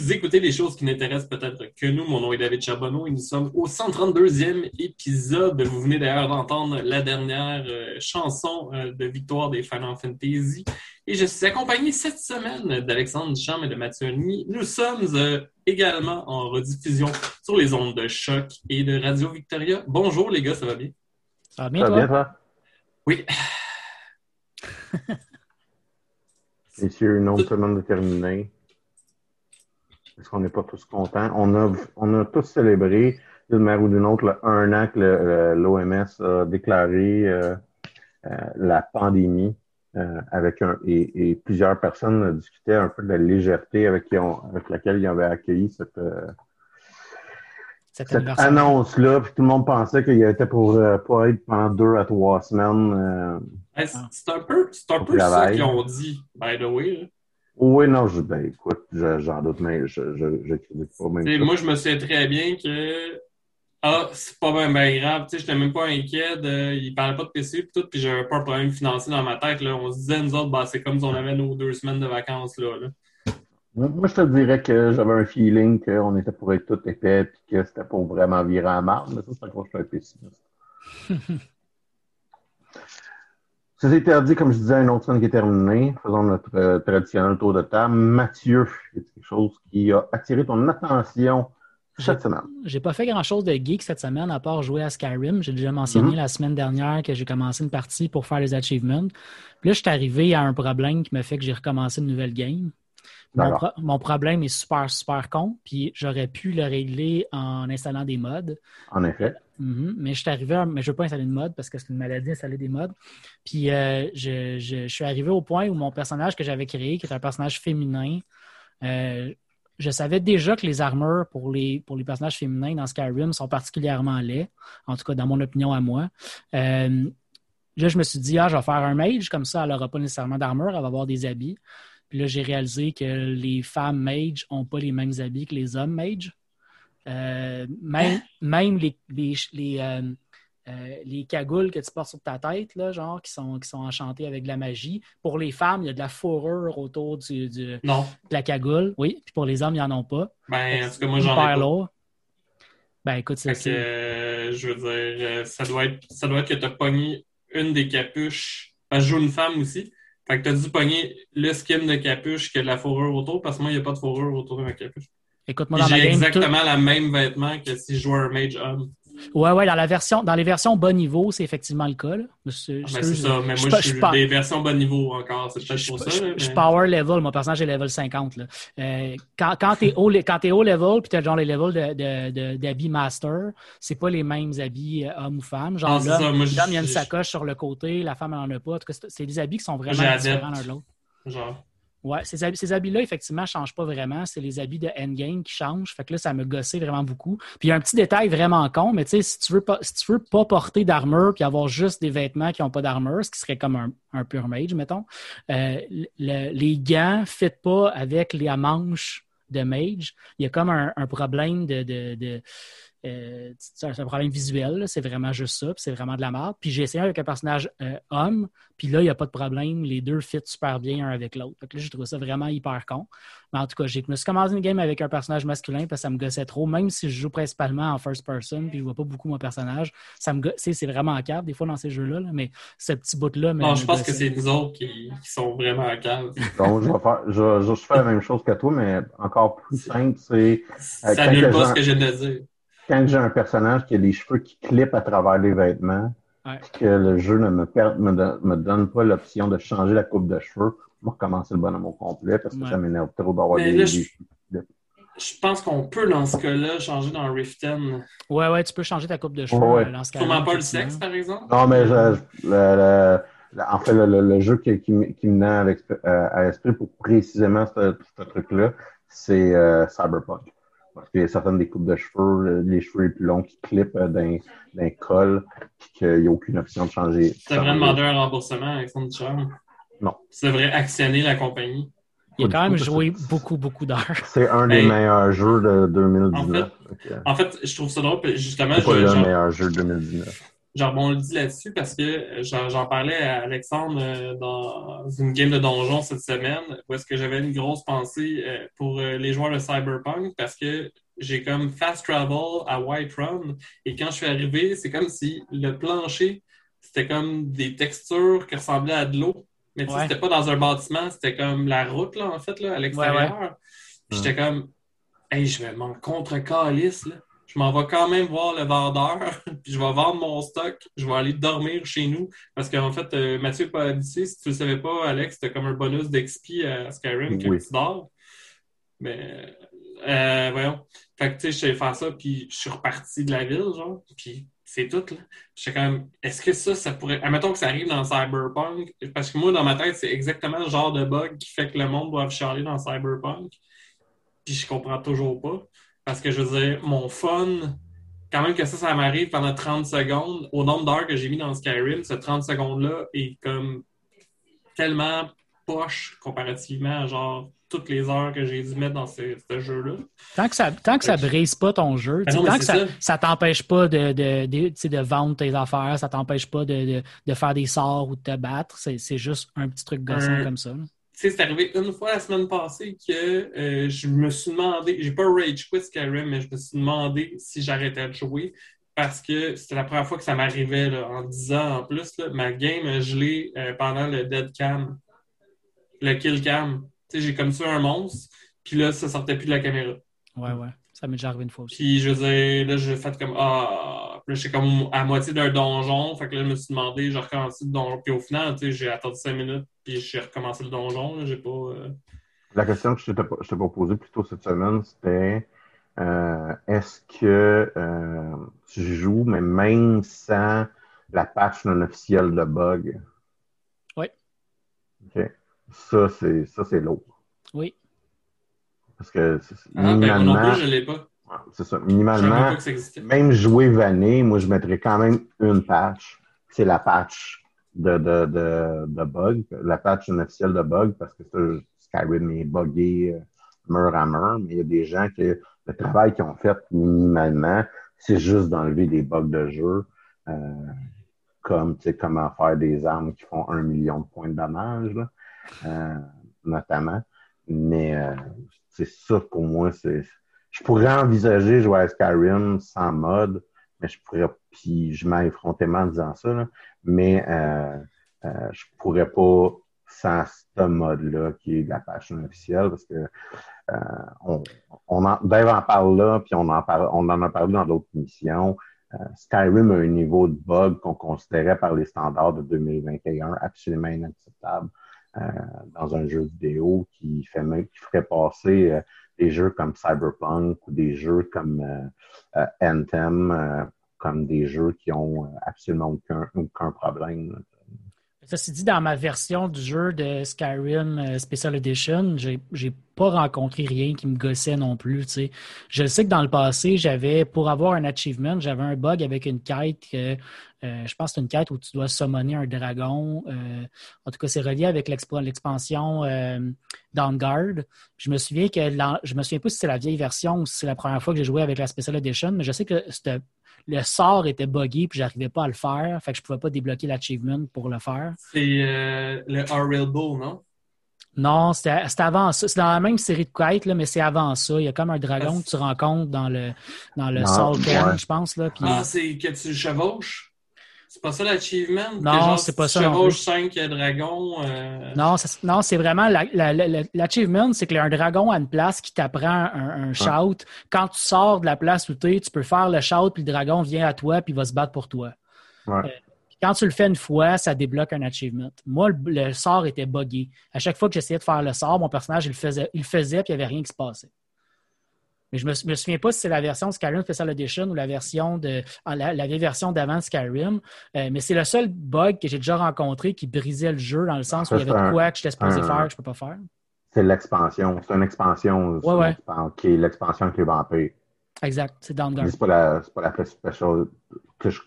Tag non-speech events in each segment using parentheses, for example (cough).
Vous écoutez les choses qui n'intéressent peut-être que nous. Mon nom est David Charbonneau et nous sommes au 132e épisode. Vous venez d'ailleurs d'entendre la dernière euh, chanson euh, de victoire des Final Fantasy. Et je suis accompagné cette semaine d'Alexandre Duchamp et de Mathieu Agny. Nous sommes euh, également en rediffusion sur les ondes de choc et de Radio Victoria. Bonjour les gars, ça va bien? Ça va bien, ça va bien toi? Oui. (laughs) Messieurs, une autre semaine Est-ce qu'on n'est pas tous contents? On a, on a tous célébré, d'une manière ou d'une autre, le un an que l'OMS a déclaré euh, euh, la pandémie euh, avec un, et, plusieurs personnes discutaient un peu de la légèreté avec, qui avec laquelle ils avaient accueilli cette, cette annonce-là. Puis tout le monde pensait qu'il était pour pas être pendant deux à trois semaines. c'est un peu, un peu ça qu'ils ont dit, by the way. Oui, non, je, ben, écoute, j'en doute, mais je, je, je critique pas même. Moi, je me sais très bien que ah, c'est pas bien, ben grave, tu sais, j'étais même pas inquiet, de, il parlait pas de PC et tout, puis j'avais pas un problème financier dans ma tête, là. On se disait, nous autres, bah, c'est comme si on avait nos deux semaines de vacances, là. Moi, je te dirais que j'avais un feeling qu'on était pour être tout épais, puis que c'était pour vraiment virer en marde, mais ça, c'est encore je suis un pessimiste. (laughs) C'est interdit, comme je disais, une autre semaine qui est terminée. Faisons notre euh, traditionnel tour de table. Mathieu, c'est quelque chose qui a attiré ton attention cette semaine? J'ai pas fait grand-chose de geek cette semaine, à part jouer à Skyrim. J'ai déjà mentionné mm-hmm. la semaine dernière que j'ai commencé une partie pour faire les achievements. Puis là, je suis arrivé à un problème qui m'a fait que j'ai recommencé une nouvelle game. Mon, problème est super, super con, puis j'aurais pu le régler en installant des mods. En effet. Mhm. mais je suis arrivé, mais je ne veux pas installer de mode parce que c'est une maladie installer des mods. Puis euh, je, suis arrivé au point où mon personnage que j'avais créé, qui est un personnage féminin, euh, je savais déjà que les armures pour les, pour les personnages féminins dans Skyrim sont particulièrement laids, en tout cas dans mon opinion à moi. Euh, là, je me suis dit, ah, je vais faire un mage, comme ça, elle n'aura pas nécessairement d'armure, elle va avoir des habits. Puis là, j'ai réalisé que les femmes mages n'ont pas les mêmes habits que les hommes mages. Euh, même, hein? même les, les, les, euh, euh, les, cagoules que tu portes sur ta tête, là, genre, qui sont, qui sont enchantées avec de la magie. Pour les femmes, il y a de la fourrure autour du, du de la cagoule. Oui, puis pour les hommes, il n'y en a pas. Ben, en tout cas, moi, j'en ai pas. Ben, écoute, c'est ça. je veux dire, ça doit être, ça doit être que tu as pogné une des capuches. Ben, je joue une femme aussi. Fait que tu as dû pogner le skin de capuche que de la fourrure autour, parce que moi, il n'y a pas de fourrure autour de ma capuche. Écoute-moi J'ai exactement la même vêtement que si je jouais un mage homme. Ouais, ouais, dans, la version, dans les versions bas niveau, c'est effectivement le cas. Ah, c'est ça, mais moi, je, suis des versions bas niveau encore. Ça. Je suis power level, mon personnage est level 50. Là. Euh, quand quand tu es, haut, haut level, puis tu as genre les levels d'habits de, de, master, c'est pas les mêmes habits euh, homme ou femme. Genre ah, là, il y a une sacoche sur le côté, la femme n'en a pas. C'est des habits qui sont vraiment différents l'un de l'autre. Genre. Ouais, ces, habits-là, effectivement, ne changent pas vraiment. C'est les habits de Endgame qui changent. Fait que là, ça me gossait vraiment beaucoup. Puis il y a un petit détail vraiment con, mais tu sais, si tu veux pas, si tu veux pas porter d'armure puis avoir juste des vêtements qui n'ont pas d'armure, ce qui serait comme un, un mage, mettons, euh, les gants ne fit pas avec les manches de mage. Il y a comme un, problème de, de euh, c'est un problème visuel, c'est vraiment juste ça, c'est vraiment de la merde. Puis j'ai essayé avec un personnage euh, homme, puis là, il n'y a pas de problème, les deux fit super bien un avec l'autre. Donc là, j'ai trouvé ça vraiment hyper con. Mais en tout cas, j'ai me suis commencé une game avec un personnage masculin parce que ça me gossait trop, même si je joue principalement en first person, puis je vois pas beaucoup mon personnage. Ça me c'est vraiment en cave des fois dans ces jeux-là, mais ce petit bout-là. Non, je pense que c'est nous autres qui, sont vraiment en cave. (laughs) Donc, je vais faire, je, je, fais la même chose que toi, mais encore plus simple, c'est. Euh, ça annule pas ce que je viens de dire quand j'ai un personnage qui a les cheveux qui clippent à travers les vêtements, que le jeu ne me, me, donne pas l'option de changer la coupe de cheveux, moi, recommencer le bonhomme au complet parce que ça m'énerve trop d'avoir des, je... Je pense qu'on peut, dans ce cas-là, changer dans Riften. Ouais, ouais, tu peux changer ta coupe de cheveux ouais. Euh, dans ce cas-là. pas le sexe, par exemple? Non, mais en fait, le, jeu qui, qui, me naît euh, à, l'esprit pour précisément ce, truc-là, c'est euh, Cyberpunk. Parce qu'il y a certaines des coupes de cheveux, les cheveux les plus longs qui clippent euh, d'un col, puis qu'il n'y a aucune option de changer. Tu devrais demander un remboursement, Alexandre Duchamp? Non. Tu devrais actionner la compagnie. Il a quand même joué beaucoup, beaucoup d'heures. C'est un des meilleurs jeux de 2019. En fait, je trouve ça drôle, justement. C'est pas le meilleur jeu de 2019. Je rebondis là-dessus parce que j'en parlais à Alexandre dans une game de donjon cette semaine où est-ce que j'avais une grosse pensée pour les joueurs de Cyberpunk parce que j'ai comme fast travel à Whiterun et quand je suis arrivé, c'est comme si le plancher, c'était comme des textures qui ressemblaient à de l'eau. Mais tu sais, c'était pas dans un bâtiment, c'était comme la route, là, en fait, là, à l'extérieur. J'étais comme, hey, je vais m'en contre-calice, là. Je m'en vais quand même voir le vendeur, (laughs) puis je vais vendre mon stock, je vais aller dormir chez nous. Parce qu'en fait, euh, Mathieu pas dit, si tu le savais pas, Alex, c'était comme un bonus d'expi à Skyrim quand tu dors. Mais, euh, voyons. Fait que, tu sais, je faire ça, puis je suis reparti de la ville, genre, puis c'est tout, là. J'étais quand même, est-ce que ça, ça pourrait. Admettons que ça arrive dans Cyberpunk, parce que moi, dans ma tête, c'est exactement le genre de bug qui fait que le monde doit chialer dans Cyberpunk. Puis je comprends toujours pas. Parce que je veux dire, mon fun, quand même que ça, ça m'arrive pendant 30 secondes, au nombre d'heures que j'ai mis dans Skyrim, ce 30 secondes-là est comme tellement poche comparativement à genre toutes les heures que j'ai dû mettre dans ce, jeu-là. Tant que ça tant que ça brise pas ton jeu, ben tant que ça, ça, t'empêche pas de, de, de, de, vendre tes affaires, ça t'empêche pas de, faire des sorts ou de te battre, c'est juste un petit truc gossant comme ça. C'est arrivé une fois la semaine passée que euh, je me suis demandé, j'ai pas rage quit Skyrim, mais je me suis demandé si j'arrêtais de jouer parce que c'était la première fois que ça m'arrivait en 10 ans en plus. ma game a gelé euh, pendant le dead cam, le kill cam j'ai comme ça un monstre, puis là, ça sortait plus de la caméra. Ouais, ouais. Ça m'est déjà arrivé une fois aussi. Puis je veux là, j'ai fait comme Ah, puis là, j'étais comme à moitié d'un donjon. Fait que là, je me suis demandé, j'ai recommencé le donjon. Puis au final, tu sais, j'ai attendu cinq minutes, puis j'ai recommencé le donjon. J'ai pas. Euh, la question que je t'ai posée plus tôt cette semaine, c'était euh, est-ce que euh, tu joues, mais même sans la patch non officielle de bug? Oui. OK. Ça, c'est ça, c'est lourd. Oui. Parce que ah, ben, minimalement. Ben, je l'ai pas. C'est ça. Minimalement, même jouer vanné, moi, je mettrais quand même une patch. C'est la patch de, de, de, de, bug, la patch officielle de bug, parce que Skyrim est buggé euh, mur à mur, mais il y a des gens qui, le travail qu'ils ont fait minimalement, c'est juste d'enlever des bugs de jeu, euh, comme, tu sais, comment faire des armes qui font un million de points de dommage, là. Euh, notamment. Mais euh, c'est ça pour moi. c'est Je pourrais envisager jouer à Skyrim sans mode, mais je pourrais, puis je frontalement en disant ça, mais euh, euh, je pourrais pas sans ce mode-là qui est la page officielle parce que euh, on, on en, Dave en parle là, puis on en, parle, on en a parlé dans d'autres missions. Skyrim a un niveau de bug qu'on considérait par les standards de 2021 absolument inacceptable. Euh, dans un jeu vidéo qui, fait, qui ferait passer euh, des jeux comme Cyberpunk ou des jeux comme euh, Anthem comme des jeux qui ont absolument aucun, aucun problème. Ceci dit, dans ma version du jeu de Skyrim Special Edition, j'ai pas rencontré rien qui me gossait non plus. Je sais que dans le passé, j'avais, pour avoir un achievement, j'avais un bug avec une quête que euh, je pense que c'est une quête où tu dois summoner un dragon. Euh, en tout cas, c'est relié avec l'expansion euh, Dawnguard. Je me souviens que je me souviens pas si c'est la vieille version ou si c'est la première fois que j'ai joué avec la Special Edition, mais je sais que le sort était buggy puis j'arrivais pas à le faire. Fait que je pouvais pas débloquer l'achievement pour le faire. C'est le R-Rail non? Non, c'était avant ça. C'est dans la même série de quêtes, là, mais c'est avant ça. Il y a comme un dragon que tu rencontres dans le, dans le Soul je pense. Là, Ah, c'est que tu chevauches? C'est pas ça l'achievement? Non, c'est pas ça. Chevauche 5 dragons. Euh... Non, non c'est vraiment l'achievement, c'est qu'il y a un dragon à une place qui t'apprend un, shout. Quand tu sors de la place où tu es, tu peux faire le shout, puis le dragon vient à toi, puis il va se battre pour toi. Euh, quand tu le fais une fois, ça débloque un achievement. Moi, le, sort était buggé. À chaque fois que j'essayais de faire le sort, mon personnage, il le faisait, il faisait puis il n'y avait rien qui se passait. Mais je me, me souviens pas si c'est la version Skyrim Special Edition ou la version de ah, la, vieille version d'avant Skyrim. Euh, mais c'est le seul bug que j'ai déjà rencontré qui brisait le jeu dans le sens où il y avait de quoi que j'étais supposé faire que je peux pas faire. C'est l'expansion. C'est une expansion. Ouais, ouais. Qui est l'expansion avec les vampires. Exact. C'est Downguard. C'est pas la, pas la special. Que je...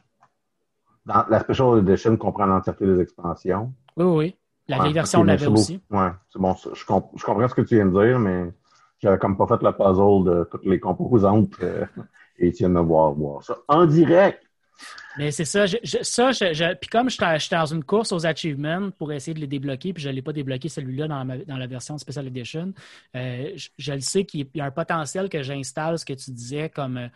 Dans, la Special Edition comprend l'entièreté des expansions. Oui, oui. La vieille version, on l'avait aussi. Oui, c'est bon. Je, je comprends ce que tu viens de dire, mais j'avais comme pas fait le puzzle de toutes les composantes euh, et tu viens de voir voir ça en direct. Mais c'est ça. ça puis comme j'étais dans une course aux achievements pour essayer de les débloquer, puis je ne l'ai pas débloqué celui-là dans, la version Special Edition, euh, je, le sais qu'il y a un potentiel que j'installe, ce que tu disais, comme,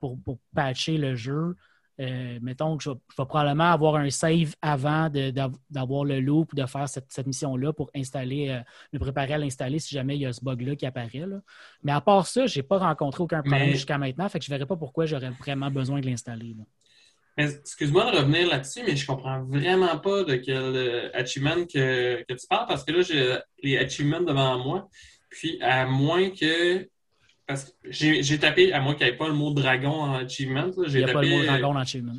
pour, pour, patcher le jeu. Euh, mettons que je, vais probablement avoir un save avant d'avoir le loop, de faire cette, mission-là pour installer, euh, me préparer à l'installer si jamais il y a ce bug-là qui apparaît. Mais à part ça, je n'ai pas rencontré aucun problème jusqu'à maintenant, fait que je ne verrais pas pourquoi j'aurais vraiment besoin de l'installer. Excuse-moi de revenir là-dessus, mais je comprends vraiment pas de quel euh, achievement que, tu parles parce que là, j'ai les achievements devant moi. Puis, à moins que. Parce que j'ai tapé, à moins qu'il n'y ait pas le mot dragon en achievement. Il n'y a pas le mot dragon en achievement.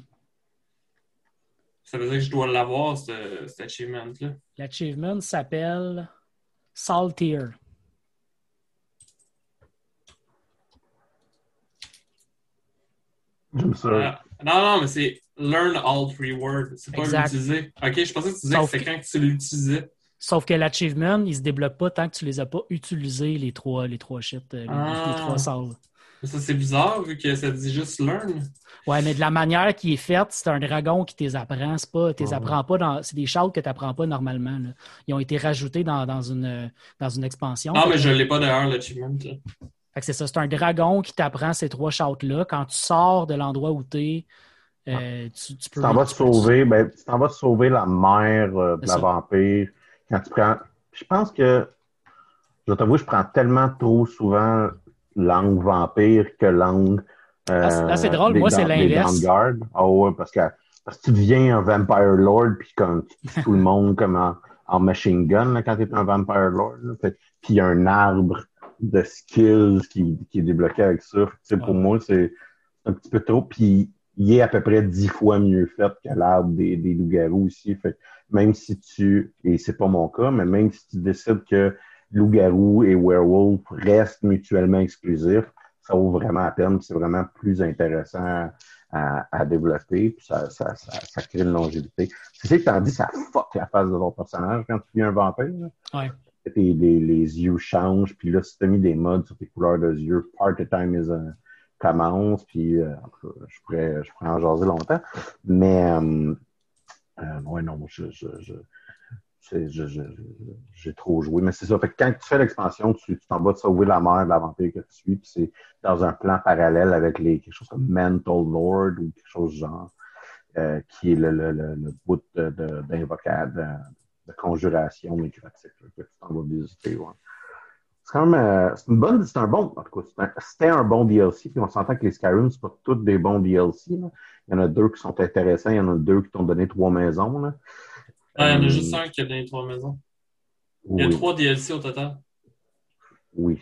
Ça veut dire que je dois l'avoir, cet achievement-là. L'achievement s'appelle Saltier. J'aime ça. Ah. Non, non, mais c'est learn all three words. C'est pas l'utiliser. Ok, je pensais que tu disais que c'est quand tu l'utilisais. Sauf que l'achievement, il se débloque pas tant que tu les as pas utilisés, les trois, les trois shit, euh, les, ah. trois salles. Ça, c'est bizarre vu que ça dit juste learn. Ouais, mais de la manière qui est faite, c'est un dragon qui t'es apprend. C'est pas, t'es apprends pas dans. C'est des shouts que tu n'apprends pas normalement. Ils ont été rajoutés dans, dans, une, dans une expansion. Ah, mais je l'ai pas d'ailleurs, l'achievement c'est ça, c'est un dragon qui t'apprend ces trois shouts-là. Quand tu sors de l'endroit où t'es, euh, ah. tu, tu peux. T'en vas te sauver, ben, t'en vas sauver la mère euh, de la vampire. Quand tu prends. Je pense que. Je t'avoue, je prends tellement trop souvent langue vampire que langue. Euh, c'est drôle, moi, c'est l'inverse. Ah ouais, parce que, parce que tu deviens un Vampire Lord, puis comme tout le monde comme en, machine gun là, quand tu es un Vampire Lord. puis il y a un arbre de skills qui, qui est débloqué avec ça. Pour moi, c'est un petit peu trop. Puis il est à peu près dix fois mieux fait que l'arbre des, des loups-garous ici. Fait même si tu, et c'est pas mon cas, mais même si tu décides que loup-garou et werewolf restent mutuellement exclusifs, ça vaut vraiment la peine. C'est vraiment plus intéressant à, à développer. Puis ça, ça, ça, crée une longévité. C'est ça que t'en dis, ça fuck la face de ton personnage quand tu deviens un vampire. Ouais les, les, yeux changent, puis là, si tu as mis des modes sur tes couleurs de yeux, Part of Time is a, commence, puis euh, je, pourrais, en jaser longtemps. Mais, euh, euh ouais, non, je, je, je j'ai trop joué. Mais c'est ça. Fait que quand tu fais l'expansion, tu t'en vas de sauver la mère de la vampire que tu suis, puis c'est dans un plan parallèle avec les, quelque chose comme Mental Lord ou quelque chose du genre, euh, qui est le, le, le, bout d'invocation, de, de conjuration microtique que tu t'en vas visiter. C'est quand même euh, c'est une bonne, c'est un bon, en tout cas, c'était un, bon DLC, puis on s'entend que les Skyrim, c'est pas tous des bons DLC. Là. Il y en a deux qui sont intéressants, il y en a deux qui t'ont donné trois maisons. Là. Ah, il y en a euh, juste un qui a donné trois maisons. Il y a trois DLC au total. Oui.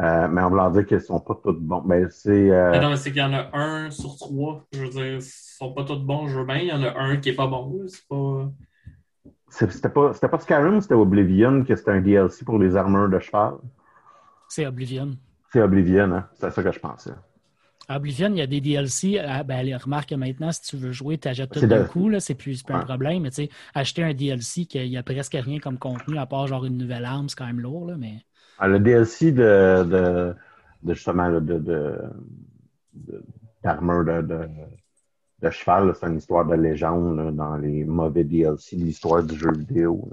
Euh, mais on va dire qu'ils ne sont pas tous bons. Mais c'est. Euh... Non, mais c'est qu'il y en a un sur trois. Je veux dire, ils ne sont pas tous bons, je veux bien. Il y en a un qui n'est pas bon. C'est pas. C'était pas, pas Skyrim, c'était Oblivion, que c'était un DLC pour les armures de cheval? C'est Oblivion. C'est Oblivion, hein? C'est ça que je pensais. Oblivion, il y a des DLC. Ah, ben, remarque maintenant, si tu veux jouer, tu achètes tout d'un coup, c'est plus, plus un problème. Mais tu sais, acheter un DLC qui n'y a presque rien comme contenu, à part genre une nouvelle arme, c'est quand même lourd. Là, mais... Ah, le DLC de, de, de justement de, de, d'armure de, de cheval, c'est une histoire de légende dans les mauvais DLC l'histoire du jeu vidéo.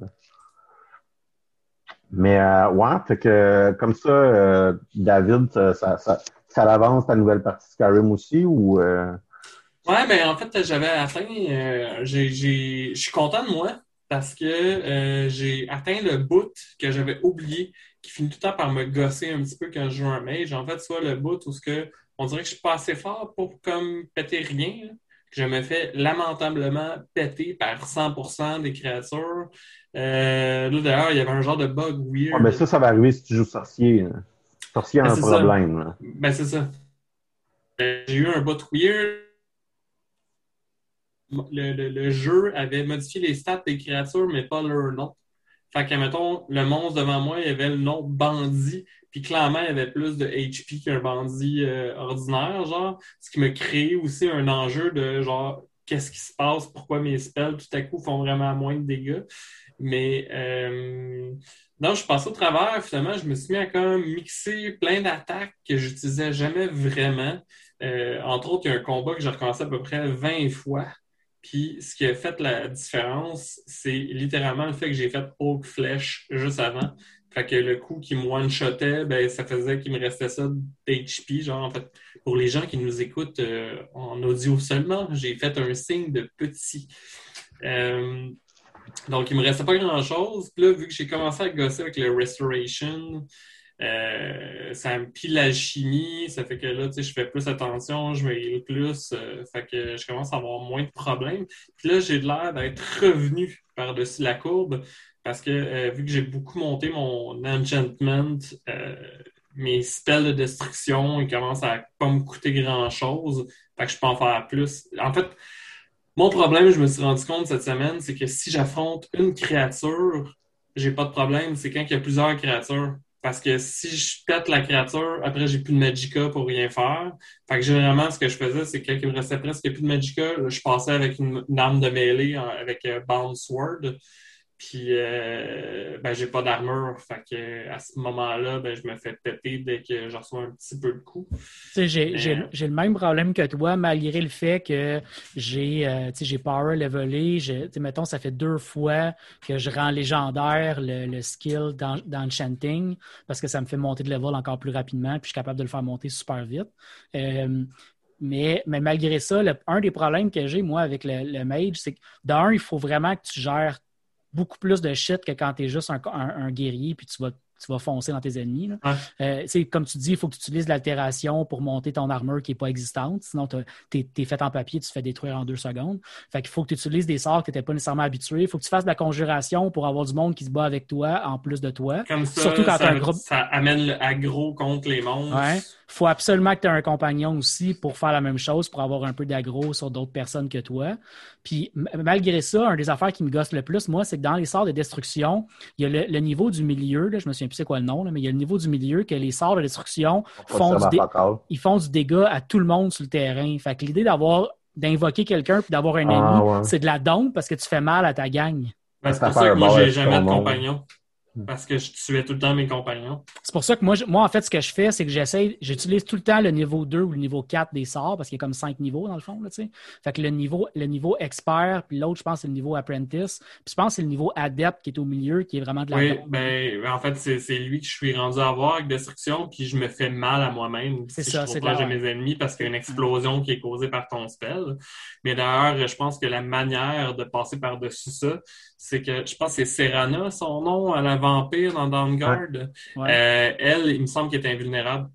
Mais euh, ouais, fait que comme ça, euh, David, ça, ça, ça, l'avance ta nouvelle partie Skyrim aussi ou euh... Ouais, ben en fait, j'avais atteint euh, j'ai je suis content de moi parce que j'ai atteint le bout que j'avais oublié, qui finit tout le temps par me gosser un petit peu quand je joue un mage. En fait, soit le bout où ce que on dirait que je suis pas assez fort pour comme péter rien je me fais lamentablement péter par 100% des créatures. Euh, là, d'ailleurs, il y avait un genre de bug weird. mais ça, ça va arriver si tu joues sorcier. Hein. Sorcier a ben, un problème. Ben, c'est ça. Euh, j'ai eu un bot weird. Le, le, jeu avait modifié les stats des créatures, mais pas leur nom. Fait que, mettons, le monstre devant moi, il avait le nom bandit, puis clairement, il avait plus de HP qu'un bandit euh, ordinaire, genre. Ce qui me crée aussi un enjeu de genre, qu'est-ce qui se passe, pourquoi mes spells tout à coup font vraiment moins de dégâts. Mais euh, donc, je passais au travers, finalement, je me suis mis à comme mixer plein d'attaques que j'utilisais jamais vraiment. Euh, entre autres, il y a un combat que j'ai recommencé à peu près 20 fois. Puis ce qui a fait la différence, c'est littéralement le fait que j'ai fait Oak Flèche juste avant. Fait que le coup qui me one-shotait, ben, ça faisait qu'il me restait ça d'HP. Genre, en fait, pour les gens qui nous écoutent euh, en audio seulement, j'ai fait un signe de petit. Euh, donc, il me restait pas grand-chose. Puis là, vu que j'ai commencé à gosser avec le Restoration, euh, ça me pile la chimie, ça fait que là, tu sais, je fais plus attention, je me plus, euh, fait que je commence à avoir moins de problèmes. Puis là, j'ai l'air d'être revenu par-dessus la courbe parce que euh, vu que j'ai beaucoup monté mon enchantment, mes spells de destruction, ils commencent à pas me coûter grand-chose, fait que je peux en faire plus. En fait, mon problème, je me suis rendu compte cette semaine, c'est que si j'affronte une créature, j'ai pas de problème. C'est quand il y a plusieurs créatures. Parce que si je pète la créature, après, j'ai plus de Magica pour rien faire. Fait que généralement, ce que je faisais, c'est que quand il me restait presque plus de Magica, je passais avec une, arme de mêlée, avec un Bound Sword. Puis, euh, ben, j'ai pas d'armure. Fait que, à ce moment-là, ben, je me fais péter dès que je reçois un petit peu de coup. J'ai le même problème que toi, malgré le fait que j'ai euh, j'ai power levelé. Mettons, ça fait deux fois que je rends légendaire le, skill d'enchanting parce que ça me fait monter de level encore plus rapidement. Puis, je suis capable de le faire monter super vite. Euh, mais, mais, malgré ça, un des problèmes que j'ai, moi, avec le, le mage, c'est que d'un, il faut vraiment que tu gères beaucoup plus de shit que quand tu es juste un, guerrier puis tu vas tu vas foncer dans tes ennemis. Euh, comme tu dis, il faut que tu utilises l'altération pour monter ton armure qui n'est pas existante. Sinon, tu es, fait en papier, tu te fais détruire en deux secondes. Fait qu'il faut que tu utilises des sorts que tu n'étais pas nécessairement habitué. Il faut que tu fasses de la conjuration pour avoir du monde qui se bat avec toi en plus de toi. Comme ça, Surtout quand ça, un groupe... ça amène le aggro contre les monstres. Il faut absolument que tu aies un compagnon aussi pour faire la même chose, pour avoir un peu d'aggro sur d'autres personnes que toi. Puis malgré ça, un des affaires qui me gosse le plus, moi, c'est que dans les sorts de destruction, il y a le, niveau du milieu, là, je me souviens plus c'est quoi le nom, mais il y a le niveau du milieu que les sorts de destruction font du, ils font du dégât à tout le monde sur le terrain. Fait que l'idée d'avoir d'invoquer quelqu'un puis d'avoir un ah, ennemi, c'est de la dompe parce que tu fais mal à ta gang. Ben, c'est pour ça que moi, j'ai jamais de compagnon. Parce que je tuais tout le temps mes compagnons. C'est pour ça que moi, moi, en fait, ce que je fais, c'est que j'essaie, j'utilise tout le temps le niveau 2 ou le niveau 4 des sorts, parce qu'il y a comme 5 niveaux dans le fond, là, tu sais. Fait que le niveau, le niveau expert, puis l'autre, je pense, c'est le niveau apprentice. Puis je pense que c'est le niveau adept qui est au milieu, qui est vraiment de la Oui, ben, en fait, c'est lui que je suis rendu à voir avec destruction, puis je me fais mal à moi-même. C'est ça, c'est de mes ennemis parce qu'il y a une explosion qui est causée par ton spell. Mais d'ailleurs, je pense que la manière de passer par-dessus ça, c'est que je pense que c'est Serana, son nom, à la vampire dans Downguard. Euh, elle, il me semble qu'elle est invulnérable.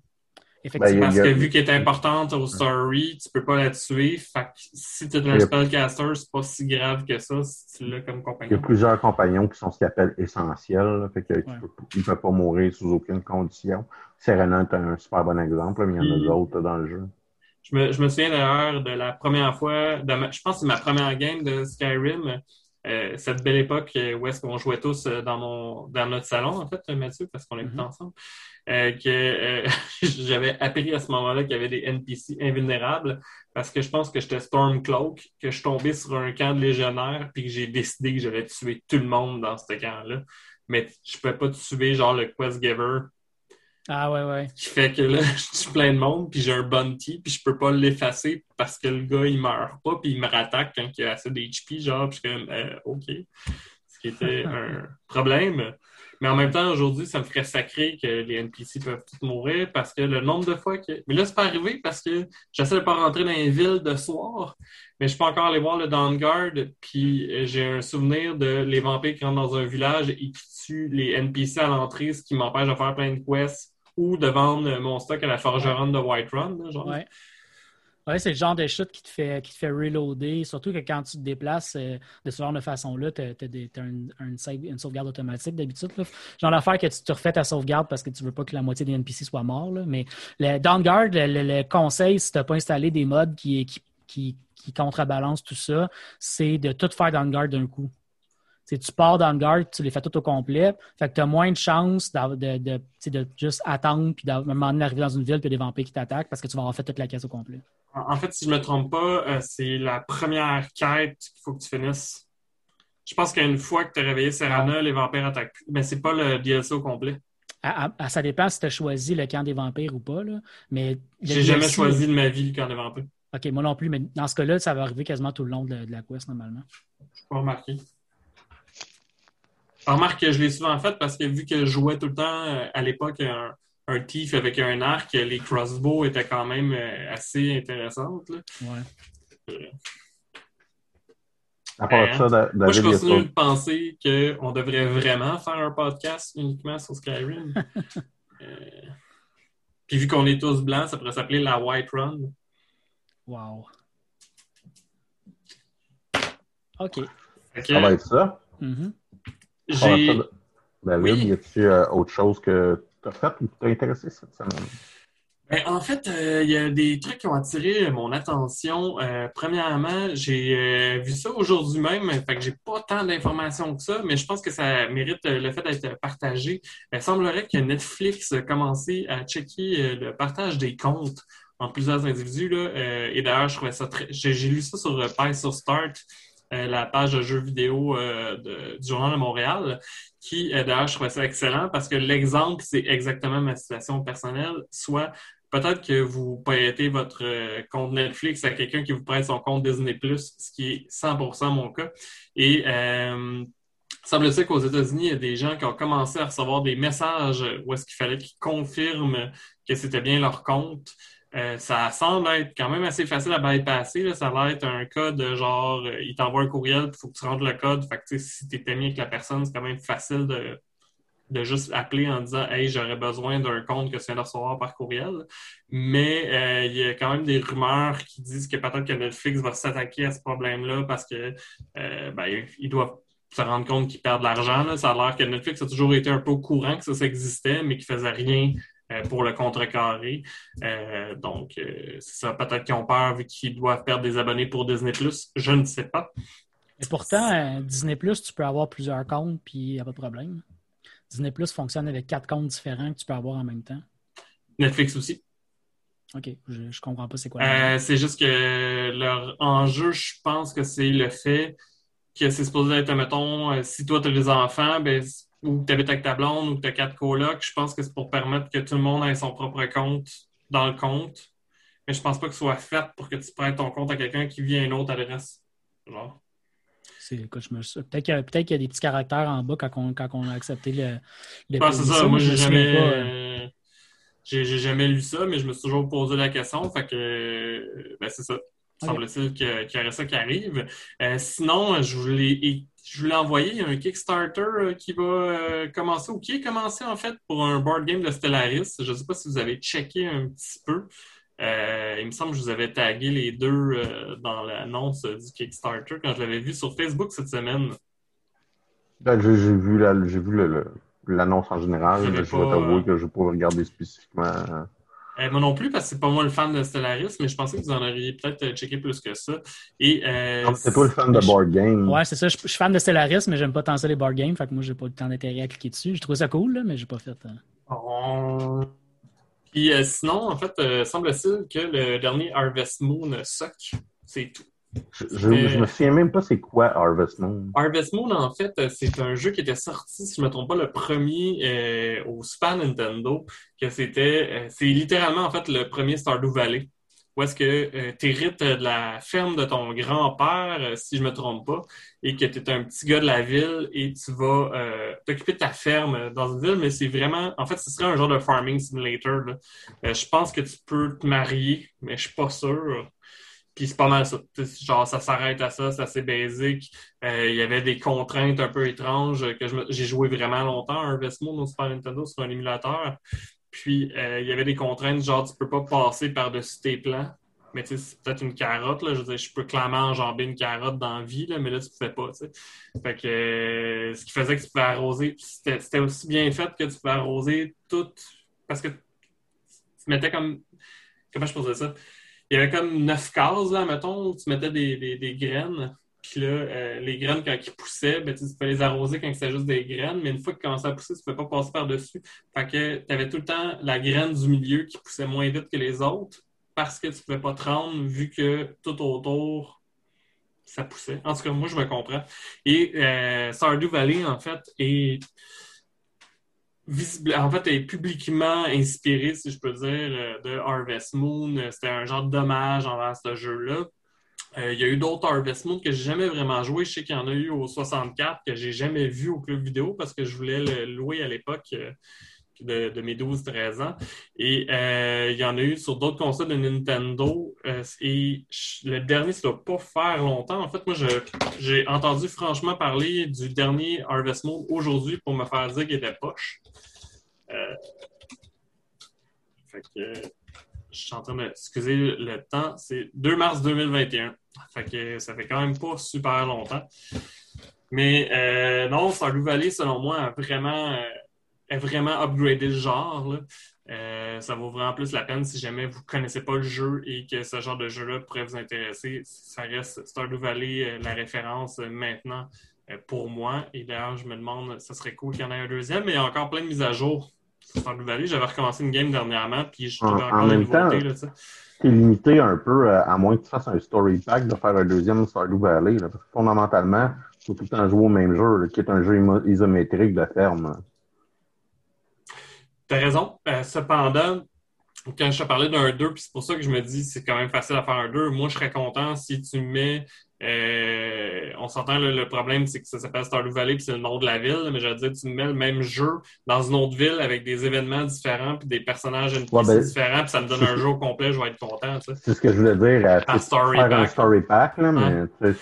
Effectivement. Ben, parce que vu qu'elle est importante au story, tu peux pas la tuer. Fait que si tu es un spellcaster, c'est pas si grave que ça si tu l'as comme compagnon. Il y a plusieurs compagnons qui sont ce qu'ils appellent essentiels. fait que ne peuvent pas mourir sous aucune condition. Serena est un super bon exemple, mais il y en a d'autres dans le jeu. Je me, je me souviens d'ailleurs de la première fois, de je pense que c'est ma première game de Skyrim. Euh, cette belle époque euh, où est-ce qu'on jouait tous euh, dans mon dans notre salon, en fait, Mathieu, parce qu'on est mm ensemble, que (laughs) j'avais appris à ce moment-là qu'il y avait des NPC invulnérables parce que je pense que j'étais Stormcloak, que je tombais sur un camp de légionnaires puis que j'ai décidé que j'allais tuer tout le monde dans ce camp-là. Mais je peux pas tuer genre le Quest Giver ah ouais, ouais. Qui fait que là, (laughs) je suis plein de monde, puis j'ai un bounty, puis je peux pas l'effacer parce que le gars, il meurt pas, puis il me rattaque quand il a assez d'HP, genre, puis je suis comme, euh, OK. Ce qui était (laughs) un problème. Mais en même temps, aujourd'hui, ça me ferait sacrer que les NPC peuvent tous mourir parce que le nombre de fois que. Mais là, c'est pas arrivé parce que j'essaie de pas rentrer dans les villes de soir, mais je peux encore aller voir le Downguard, puis euh, j'ai un souvenir de les vampires qui rentrent dans un village et qui tuent les NPC à l'entrée, ce qui m'empêche de faire plein de quests ou de vendre mon stock à la forgeronne de Whiterun. Là, genre. Ouais. Ouais, c'est le genre de chute qui te fait, qui te fait reloader. Surtout que quand tu te déplaces euh, de ce genre de façon-là, tu as, une sauvegarde automatique d'habitude. Genre l'affaire que tu te refais ta sauvegarde parce que tu veux pas que la moitié des NPC soient morts. Mais le Downguard, le, le, conseil, si tu n'as pas installé des mods qui, qui, qui, qui contrebalancent tout ça, c'est de tout faire Downguard d'un coup tu pars dans le guard, tu les fais tout au complet. Fait que tu as moins de chances de, de, de, juste attendre puis d'un moment donné arriver dans une ville puis des vampires qui t'attaquent parce que tu vas avoir fait toute la caisse au complet. En fait, si je ne me trompe pas, euh, c'est la première quête qu'il faut que tu finisses. Je pense qu'une fois que tu as réveillé Serana, les vampires attaquent plus. Mais c'est pas le DLC au complet. ça dépend si tu as choisi le camp des vampires ou pas. Là. Mais J'ai jamais choisi de ma vie le camp des vampires. OK, moi non plus, mais dans ce cas-là, ça va arriver quasiment tout le long de, la quest normalement. Je pas remarqué. Remarque que je l'ai souvent fait parce que vu que je jouais tout le temps euh, à l'époque un, un thief avec un arc, les crossbows étaient quand même euh, assez intéressantes. Là. Ouais. À part ça, Moi, je continue de penser qu'on devrait vraiment faire un podcast uniquement sur Skyrim. (laughs) Euh, puis vu qu'on est tous blancs, ça pourrait s'appeler la White Run. Wow. OK. Ça va être ça. Mm-hmm. J'ai... David, y a-tu euh, autre chose que tu as fait ou qui t'a intéressé cette semaine? Ben, en fait, euh, il y a des trucs qui ont attiré mon attention. Euh, premièrement, j'ai euh, vu ça aujourd'hui même, fait que j'ai pas tant d'informations que ça, mais je pense que ça mérite le fait d'être partagé. Il semblerait que Netflix a commencé à checker le partage des comptes en plusieurs individus. Là, et d'ailleurs, je trouvais ça très. J'ai lu ça sur Pie sur Start. La page de jeux vidéo du Journal de Montréal, qui, d'ailleurs, je trouvais ça excellent parce que l'exemple, c'est exactement ma situation personnelle, soit peut-être que vous prêtez votre euh, compte Netflix à quelqu'un qui vous prête son compte Disney+, ce qui est 100% mon cas. Et euh, semble-t-il qu'aux États-Unis, il y a des gens qui ont commencé à recevoir des messages où est-ce qu'il fallait qu'ils confirment que c'était bien leur compte. Euh, ça semble être quand même assez facile à bypasser. Là. Ça va être un code genre, euh, il t'envoie un courriel, il faut que tu rentres le code. Fait que, si tu es ami avec la personne, c'est quand même facile de de juste appeler en disant Hey, j'aurais besoin d'un compte que tu viens de recevoir par courriel. Mais euh, il y a quand même des rumeurs qui disent que peut-être que Netflix va s'attaquer à ce problème-là parce que ben, ils doivent se rendre compte qu'ils perdent de l'argent. Ça a l'air que Netflix a toujours été un peu au courant que ça, existait, mais qu'ils faisait rien pour le contrecarrer. donc, c'est ça. Peut-être qu'ils ont peur vu qu'ils doivent perdre des abonnés pour Disney+. Je ne sais pas. Et pourtant, Disney+, tu peux avoir plusieurs comptes, puis il n'y a pas de problème. Disney Plus fonctionne avec quatre comptes différents que tu peux avoir en même temps. Netflix aussi. OK, je, ne comprends pas c'est quoi. Euh, c'est juste que leur enjeu, je pense que c'est le fait que c'est supposé être, mettons, euh, si toi tu as des enfants, ben, ou que tu habites avec ta blonde ou que tu as quatre colocs, je pense que c'est pour permettre que tout le monde ait son propre compte dans le compte. Mais je pense pas que ce soit fait pour que tu prêtes ton compte à quelqu'un qui vit à une autre adresse. Genre. Peut-être qu'il y, a des petits caractères en bas quand on, a accepté le. le c'est ça. Moi, j'ai jamais. Euh, j'ai jamais lu ça, mais je me suis toujours posé la question. Fait que, ben, c'est ça. Semble-t-il qu'il y aurait ça qui arrive. Euh, sinon, je voulais, je voulais envoyer un Kickstarter euh, qui va commencer, ou qui est commencé en fait pour un board game de Stellaris. Je ne sais pas si vous avez checké un petit peu. Euh, il me semble que je vous avais tagué les deux euh, dans l'annonce du Kickstarter quand je l'avais vu sur Facebook cette semaine. Ben, j'ai vu l'annonce en général. Je vais t'avouer que je pourrais regarder spécifiquement. Euh, moi non plus, parce que c'est pas moi le fan de Stellaris, mais je pensais que vous en auriez peut-être checké plus que ça. Et c'est toi le fan de board game. Ouais, c'est ça. Je, suis fan de Stellaris, mais j'aime pas tant ça les board games. Fait que moi, j'ai pas eu le temps d'intérêt à cliquer dessus. J'ai trouvé ça cool, là, mais j'ai pas fait. Oh. Puis euh, sinon, en fait, euh, semble-t-il que le dernier Harvest Moon suck. C'est tout. Je, ne me souviens même pas c'est quoi Harvest Moon. Harvest Moon, en fait, c'est un jeu qui était sorti, si je ne me trompe pas, le premier euh, au Super Nintendo, que c'était, c'est littéralement en fait le premier Stardew Valley où est-ce que euh, tu hérites de la ferme de ton grand-père, euh, si je me trompe pas, et que tu es un petit gars de la ville et tu vas euh, t'occuper de ta ferme dans une ville, mais c'est vraiment, en fait, ce serait un genre de farming simulator. je pense que tu peux te marier, mais je suis pas sûr. Puis c'est pas mal ça. Genre, ça s'arrête à ça, c'est assez basique. Il y avait des contraintes un peu étranges que j'ai joué vraiment longtemps, un Vesmo au Super Nintendo sur un émulateur. Puis, euh, il y avait des contraintes, genre, tu peux pas passer par-dessus tes plans. Mais tu sais, c'est peut-être une carotte, là. Je veux dire, je peux clairement enjamber une carotte dans la vie, là, mais là, tu pouvais pas, tu sais. Fait que, euh, ce qui faisait que tu pouvais arroser, c'était aussi bien fait que tu pouvais arroser tout, parce que tu mettais comme, comment je posais ça? Il y avait comme neuf cases, là, mettons, où tu mettais des, des graines. Puis là, euh, les graines, quand ils poussaient, ben, tu peux les arroser quand c'était juste des graines, mais une fois qu'ils commençaient à pousser, tu ne pouvais pas passer par-dessus. Fait que tu avais tout le temps la graine du milieu qui poussait moins vite que les autres parce que tu ne pouvais pas te rendre vu que tout autour, ça poussait. En tout cas, moi, je me comprends. Et euh, Valley, en fait, est en fait, est publiquement inspiré, si je peux dire, euh, de Harvest Moon. C'était un genre d'hommage envers ce jeu-là. Euh, il y a eu d'autres Harvest Moon que j'ai jamais vraiment joué. Je sais qu'il y en a eu au 64 que j'ai jamais vu au club vidéo parce que je voulais le louer à l'époque de, mes 12-13 ans. Et euh, il y en a eu sur d'autres consoles de Nintendo. Euh, et le dernier, ça doit pas faire longtemps. En fait, moi, j'ai entendu franchement parler du dernier Harvest Moon aujourd'hui pour me faire dire qu'il était poche. Euh, fait que je suis en train de. Excusez le temps, c'est 2 mars 2021. Fait que ça fait quand même pas super longtemps. Mais non, Stardew Valley, selon moi, a vraiment vraiment upgrader le genre. Euh, ça vaut vraiment plus la peine si jamais vous ne connaissez pas le jeu et que ce genre de jeu-là pourrait vous intéresser. Ça reste Stardew Valley euh, la référence euh, maintenant pour moi. Et d'ailleurs, je me demande, ça serait cool qu'il y en ait un deuxième, mais il y a encore plein de mises à jour sur Stardew Valley. J'avais recommencé une game dernièrement, puis je trouvais encore en même temps, c'est limité un peu, à moins que tu fasses un story pack, de faire un deuxième Stardew Valley. parce que fondamentalement, il faut tout le temps jouer au même jeu, qui est un jeu isométrique de ferme. T'as raison. Euh, cependant, quand je te parlais d'un 2, puis c'est pour ça que je me dis c'est quand même facile à faire un 2, moi je serais content si tu mets. Euh, on s'entend, le problème, c'est que ça s'appelle Stardew Valley, puis c'est le nom de la ville, mais je veux dire, tu mets le même jeu dans une autre ville avec des événements différents, puis des personnages ben, différents, puis ça me donne un jeu au complet, je vais être content. C'est ce que je voulais dire. Euh, faire un story pack, là, mais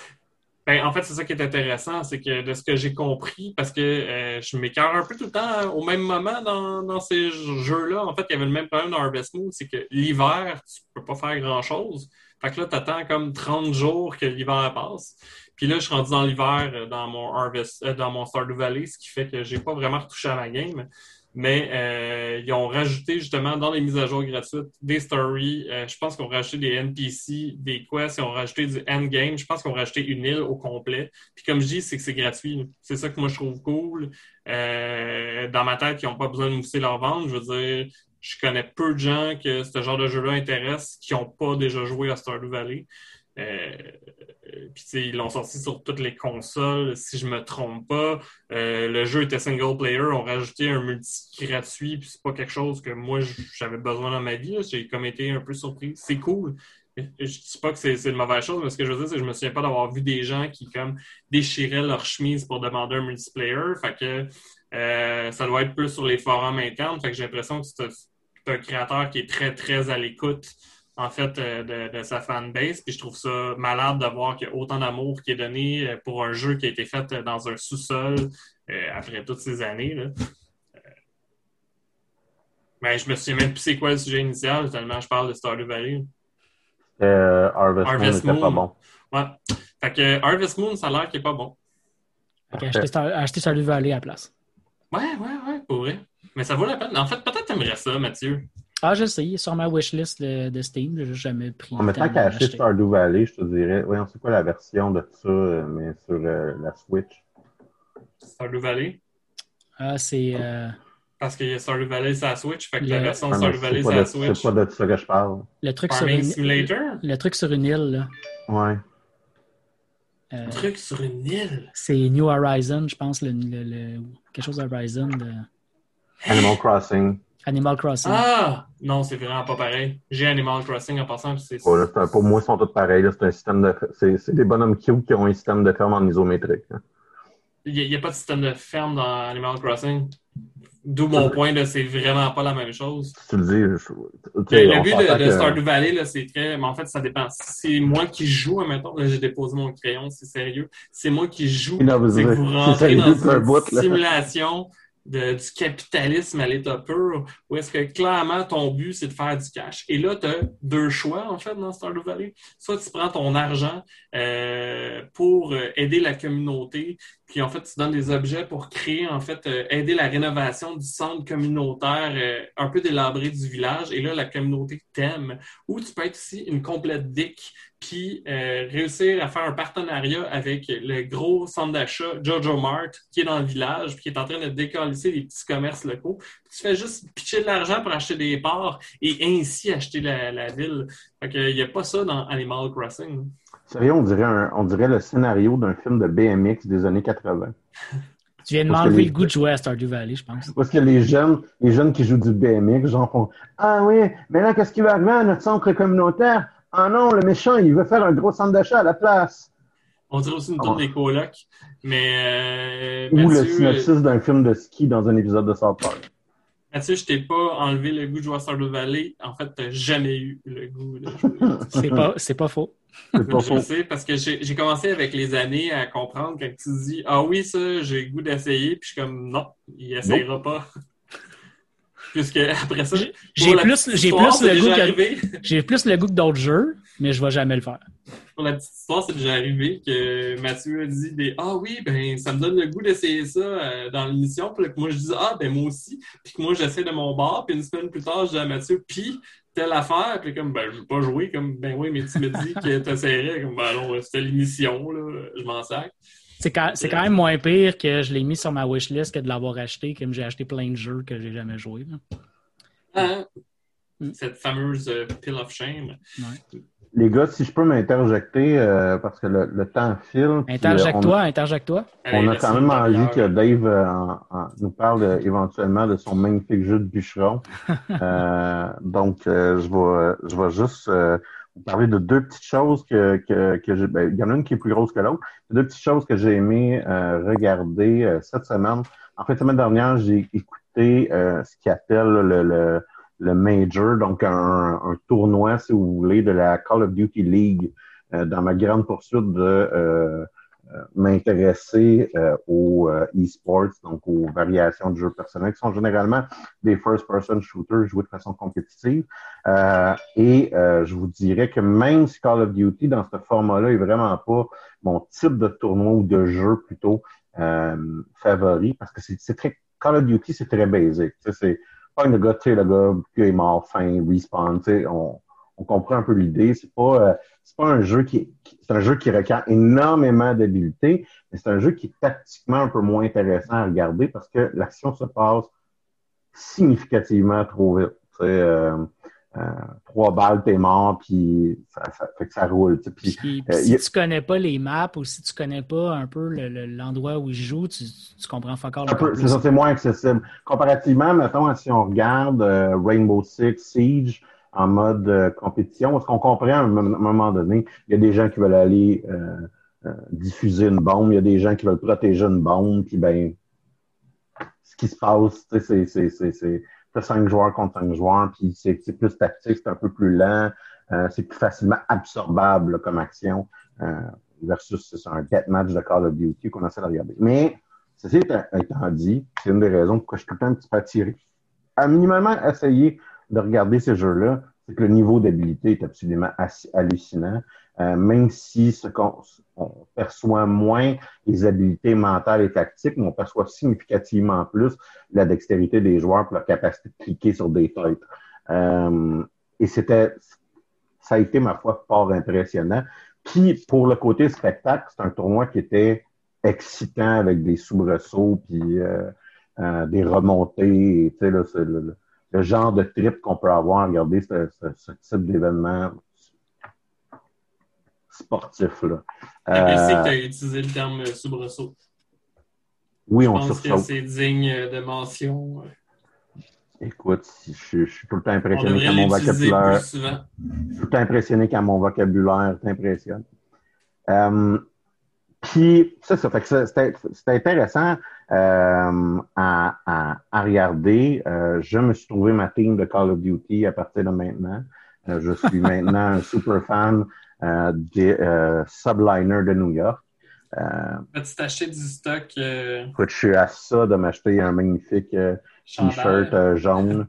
ben, en fait, c'est ça qui est intéressant, c'est que de ce que j'ai compris, parce que euh, je m'écarte un peu tout le temps au même moment dans, ces jeux-là, en fait, il y avait le même problème dans Harvest Moon, c'est que l'hiver, tu peux pas faire grand-chose. Fait que là, tu attends comme 30 jours que l'hiver passe. Puis là, je suis rendu dans l'hiver euh, dans mon Harvest, euh, dans mon Stardew Valley, ce qui fait que j'ai pas vraiment retouché à ma game mais euh, ils ont rajouté justement dans les mises à jour gratuites des stories. Euh, je pense qu'on rajouté des NPC, des quests, ils ont rajouté du endgame. Je pense qu'on rajouté une île au complet. Puis comme je dis, c'est que c'est gratuit. C'est ça que moi je trouve cool. Euh, dans ma tête, ils n'ont pas besoin de mousser leur vente. Je veux dire, je connais peu de gens que ce genre de jeu-là intéresse qui n'ont pas déjà joué à Stardew Valley. Euh, puis ils l'ont sorti sur toutes les consoles, si je me trompe pas. Euh, le jeu était single player, on rajouté un multi gratuit, puis c'est pas quelque chose que moi j'avais besoin dans ma vie. J'ai comme été un peu surpris. C'est cool. Je dis pas que c'est une mauvaise chose, mais ce que je veux dire, c'est que je me souviens pas d'avoir vu des gens qui comme déchiraient leur chemise pour demander un multiplayer. Fait que euh, ça doit être plus sur les forums internes. J'ai l'impression que c'est un créateur qui est très, très à l'écoute en fait, euh, de, sa fanbase. Puis je trouve ça malade de voir qu'il y a autant d'amour qui est donné euh, pour un jeu qui a été fait euh, dans un sous-sol après toutes ces années. Là. Mais je me souviens même plus c'est quoi le sujet initial, tellement je parle de Stardew Valley. Harvest, Moon, pas bon. Ouais. Fait que Harvest Moon, ça a l'air qu'il n'est pas bon. Ok, acheter, Stardew Valley à la place. Ouais, ouais, ouais, pour vrai. Mais ça vaut la peine. En fait, peut-être tu aimerais ça, Mathieu. Ah, je sais, sur ma wishlist de, de Steam, j'ai jamais pris. En mettant qu'à acheter Stardew Valley, je te dirais, oui, on sait quoi la version de ça, euh, mais sur la Switch? Stardew Valley? Ah, c'est. Euh... Parce qu'il y a Stardew Valley sur la Switch, fait que la version de Stardew Valley sur la Switch. C'est pas de ça que je parle. Le truc sur une... Simulator? Le truc sur une île, là. Ouais. Euh, le truc sur une île? C'est New Horizon, je pense, le, le, quelque chose Horizon de. Animal Crossing. Animal Crossing. Ah! Non, c'est vraiment pas pareil. J'ai Animal Crossing en passant. C'est... pour moi, ils sont tous pareils. C'est un système de. C'est, des bonhommes cute qui ont un système de ferme en isométrique. Hein. Il n'y a, pas de système de ferme dans Animal Crossing. D'où mon point, c'est vraiment pas la même chose. Tu le dis. le but de, de Stardew Valley, c'est très. Mais en fait, ça dépend. c'est moi qui joue, maintenant, j'ai déposé mon crayon, c'est sérieux. C'est moi qui joue. c'est que vous rentrez dans une simulation du capitalisme à l'état pur, ou est-ce que clairement ton but c'est de faire du cash? Et là, tu as deux choix en fait dans Stardew Valley. Soit tu prends ton argent euh, pour euh, aider la communauté, puis en fait tu donnes des objets pour créer en fait euh, aider la rénovation du centre communautaire un peu délabré du village, et là la communauté t'aime. Ou tu peux être aussi une complète dick puis euh, réussir à faire un partenariat avec le gros centre d'achat Jojo Mart qui est dans le village, puis qui est en train de décalisser les petits commerces locaux. tu fais juste pitcher de l'argent pour acheter des parts et ainsi acheter la, ville. Fait qu'il n'y a pas ça dans Animal Crossing. Sérieux, on dirait, on dirait le scénario d'un film de BMX des années 80. Tu viens de m'enlever le goût de jouer à Stardew Valley, je pense. Parce que les jeunes, les jeunes qui jouent du BMX, genre font Ah oui, mais là, qu'est-ce qui va arriver à notre centre communautaire? Ah non, le méchant, il veut faire un gros centre d'achat à la place. On dirait aussi une tour des colocs. Mais. Euh, Ou le synopsis d'un film de ski dans un épisode de South Park. Mathieu, je t'ai pas enlevé le goût de jouer à Stardew Valley. En fait, tu n'as jamais eu le goût de jouer. c'est pas, c'est pas faux. Pas (laughs) je sais, parce que j'ai commencé avec les années à comprendre quand tu dis Ah oui, ça, j'ai le goût d'essayer, puis je suis comme non, il essayera pas. Puisque après ça, j'ai plus, j'ai plus le goût j'ai plus le goût que d'autres jeux, mais je vais jamais le faire. Pour la petite histoire, c'est déjà arrivé que Mathieu a dit des Ah oui, ben ça me donne le goût d'essayer ça euh, dans l'émission. Puis que moi je dis Ah ben moi aussi. Puis que moi j'essaie de mon bar. Puis une semaine plus tard, je dis à Mathieu, puis telle affaire. Puis comme ben je veux pas jouer. Comme ben oui, mais tu me dis que tu essaierais. Comme ben non, c'était l'émission, là, je m'en sac. C'est quand, quand, même moins pire que je l'ai mis sur ma wishlist que de l'avoir acheté, comme j'ai acheté plein de jeux que j'ai jamais joué. Ah, mm. Cette fameuse euh, pill of shame. Les gars, si je peux m'interjecter, euh, parce que le, temps file. Interjecte-toi, interjecte-toi. On a quand même envie que Dave euh, nous parle éventuellement de son magnifique jeu de bûcheron. (laughs) donc, je, vais, je vais juste vous parler de deux petites choses que, que, que j'ai. Ben, il y en a une qui est plus grosse que l'autre. Deux petites choses que j'ai aimé euh, regarder euh, cette semaine. En fait, la semaine dernière, j'ai écouté euh, ce qu'ils appellent le, le, le, Major, donc un, un, tournoi, si vous voulez, de la Call of Duty League dans ma grande poursuite de euh, m'intéresser euh, aux euh, e-sports, donc aux variations de jeux personnels, qui sont généralement des first-person shooters joués de façon compétitive. et je vous dirais que même si Call of Duty, dans ce format-là, est vraiment pas mon type de tournoi ou de jeu plutôt favori, parce que c'est très Call of Duty, c'est très basic. C'est pas le gars, tu sais, le gars qui est mort, fin, respawn, tu sais, on on comprend un peu l'idée. C'est pas, euh, c'est pas un jeu qui, c'est un jeu qui requiert énormément d'habileté, mais c'est un jeu qui est tactiquement un peu moins intéressant à regarder parce que l'action se passe significativement trop vite. Euh, euh, trois balles, t'es mort, puis ça, fait que ça roule. Puis, si tu connais pas les maps ou si tu connais pas un peu l'endroit où ils jouent, tu, tu comprends encore le C'est ça, c'est moins accessible. Comparativement, mettons, si on regarde Rainbow Six Siege, en mode euh, compétition. Parce qu'on comprend à un moment donné, il y a des gens qui veulent aller euh, euh, diffuser une bombe, il y a des gens qui veulent protéger une bombe, puis ben ce qui se passe, c'est c'est cinq joueurs contre cinq joueurs, puis c'est plus tactique, c'est un peu plus lent, c'est plus facilement absorbable comme action versus c'est un deathmatch de Call of Duty qu'on essaie de regarder. Mais ceci étant dit, c'est une des raisons pourquoi je suis tout le temps un petit peu attiré. À minimalement essayer de regarder ces jeux-là, c'est que le niveau d'habilité est absolument hallucinant. Euh, même si ce qu'on on perçoit moins les habiletés mentales et tactiques, mais on perçoit significativement plus la dextérité des joueurs pour leur capacité de cliquer sur des têtes. Euh, et c'était, ça a été, ma foi, fort impressionnant. Puis, pour le côté spectacle, c'est un tournoi qui était excitant avec des soubresauts puis euh, des remontées. Sais, là, genre de trip qu'on peut avoir à regarder ce, ce, type d'événement sportif-là. Euh, que tu as utilisé le terme soubresaut. Oui, on Je pense que c'est digne de mention. Écoute, je, suis tout le temps impressionné quand mon vocabulaire. Je suis tout le temps impressionné quand mon vocabulaire t'impressionne. Euh, puis, ça, ça fait que c'était intéressant euh, à, à, à, regarder. Euh, je me suis trouvé ma team de Call of Duty à partir de maintenant. Euh, je suis maintenant un super fan euh, des Subliners de New York. As-tu t'acheté du stock? Écoute, je suis à ça de m'acheter un magnifique t-shirt jaune.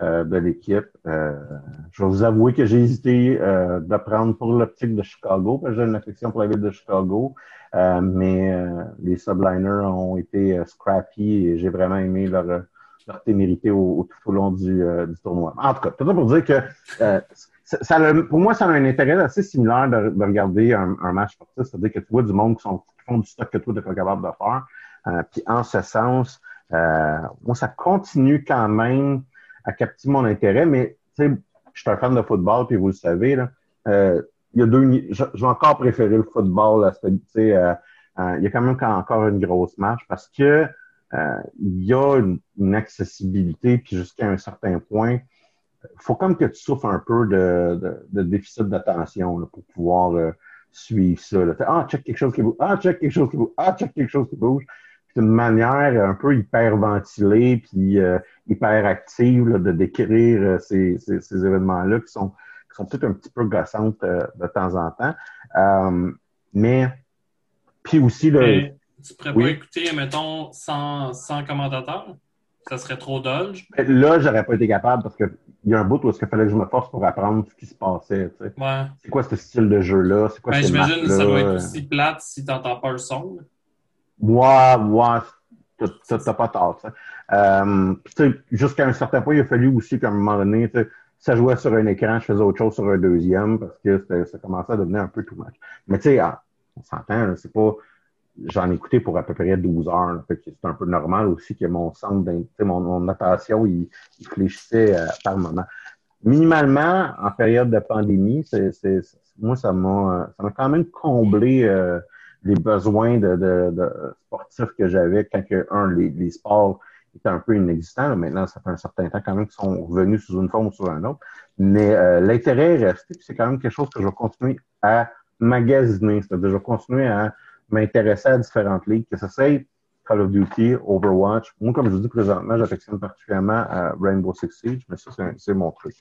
De l'équipe. je vais vous avouer que j'ai hésité de prendre pour l'optique de Chicago, parce que j'ai une affection pour la ville de Chicago. Euh, mais euh, les subliners ont été euh, scrappy et j'ai vraiment aimé leur, leur témérité au, tout au long du, du, tournoi. En tout cas, tout ça pour dire que ça, pour moi, ça a un intérêt assez similaire de, regarder un, match sportif, c'est-à-dire que tu vois du monde qui, sont, font du stock que toi, tu pas capable de faire. Euh, puis en ce sens, euh, moi, ça continue quand même à capter mon intérêt, mais je suis un fan de football, puis vous le savez, là, euh, il y a deux, je, vais encore préférer le football, tu sais, euh, il y a quand même encore une grosse marche parce que il y a une, accessibilité, puis jusqu'à un certain point, faut comme que tu souffres un peu de, déficit d'attention pour pouvoir suivre ça. Ah, check quelque chose qui bouge. Ah, check quelque chose qui bouge. Ah, check quelque chose qui bouge une manière un peu hyper ventilée puis euh, hyper active de décrire euh, ces, ces, événements-là qui sont, qui sont peut-être un petit peu gossantes euh, de temps en temps. mais, puis aussi... le tu pourrais pas écouter, mettons, sans, sans commentateur? Ça serait trop dodge? Là, j'aurais pas été capable parce qu'il y a un bout où il fallait que je me force pour apprendre ce qui se passait. Tu ouais. C'est quoi ce style de jeu-là? C'est quoi ben, J'imagine que ça doit être aussi plate si tu n'entends pas le son. Moi, moi, t'as pas tort. Euh, Jusqu'à un certain point, il a fallu aussi qu'à un moment donné, ça jouait sur un écran, je faisais autre chose sur un deuxième parce que ça commençait à devenir un peu too much. Mais tu sais, ah, on s'entend, c'est pas. J'en ai écouté pour à peu près 12 heures. c'est un peu normal aussi que mon centre, mon, mon attention, il, fléchissait euh, par moment. Minimalement, en période de pandémie, moi, ça m'a, ça m'a quand même comblé euh, les besoins de, de, sportifs que j'avais quand un, les, les, sports étaient un peu inexistants. Maintenant, ça fait un certain temps quand même qu'ils sont revenus sous une forme ou sous un autre. Mais euh, l'intérêt est resté, c'est quand même quelque chose que je vais continuer à magasiner. C'est-à-dire, je vais continuer à m'intéresser à différentes ligues, que ce soit Call of Duty, Overwatch. Moi, comme je vous dis présentement, j'affectionne particulièrement à Rainbow Six Siege, mais ça, c'est mon truc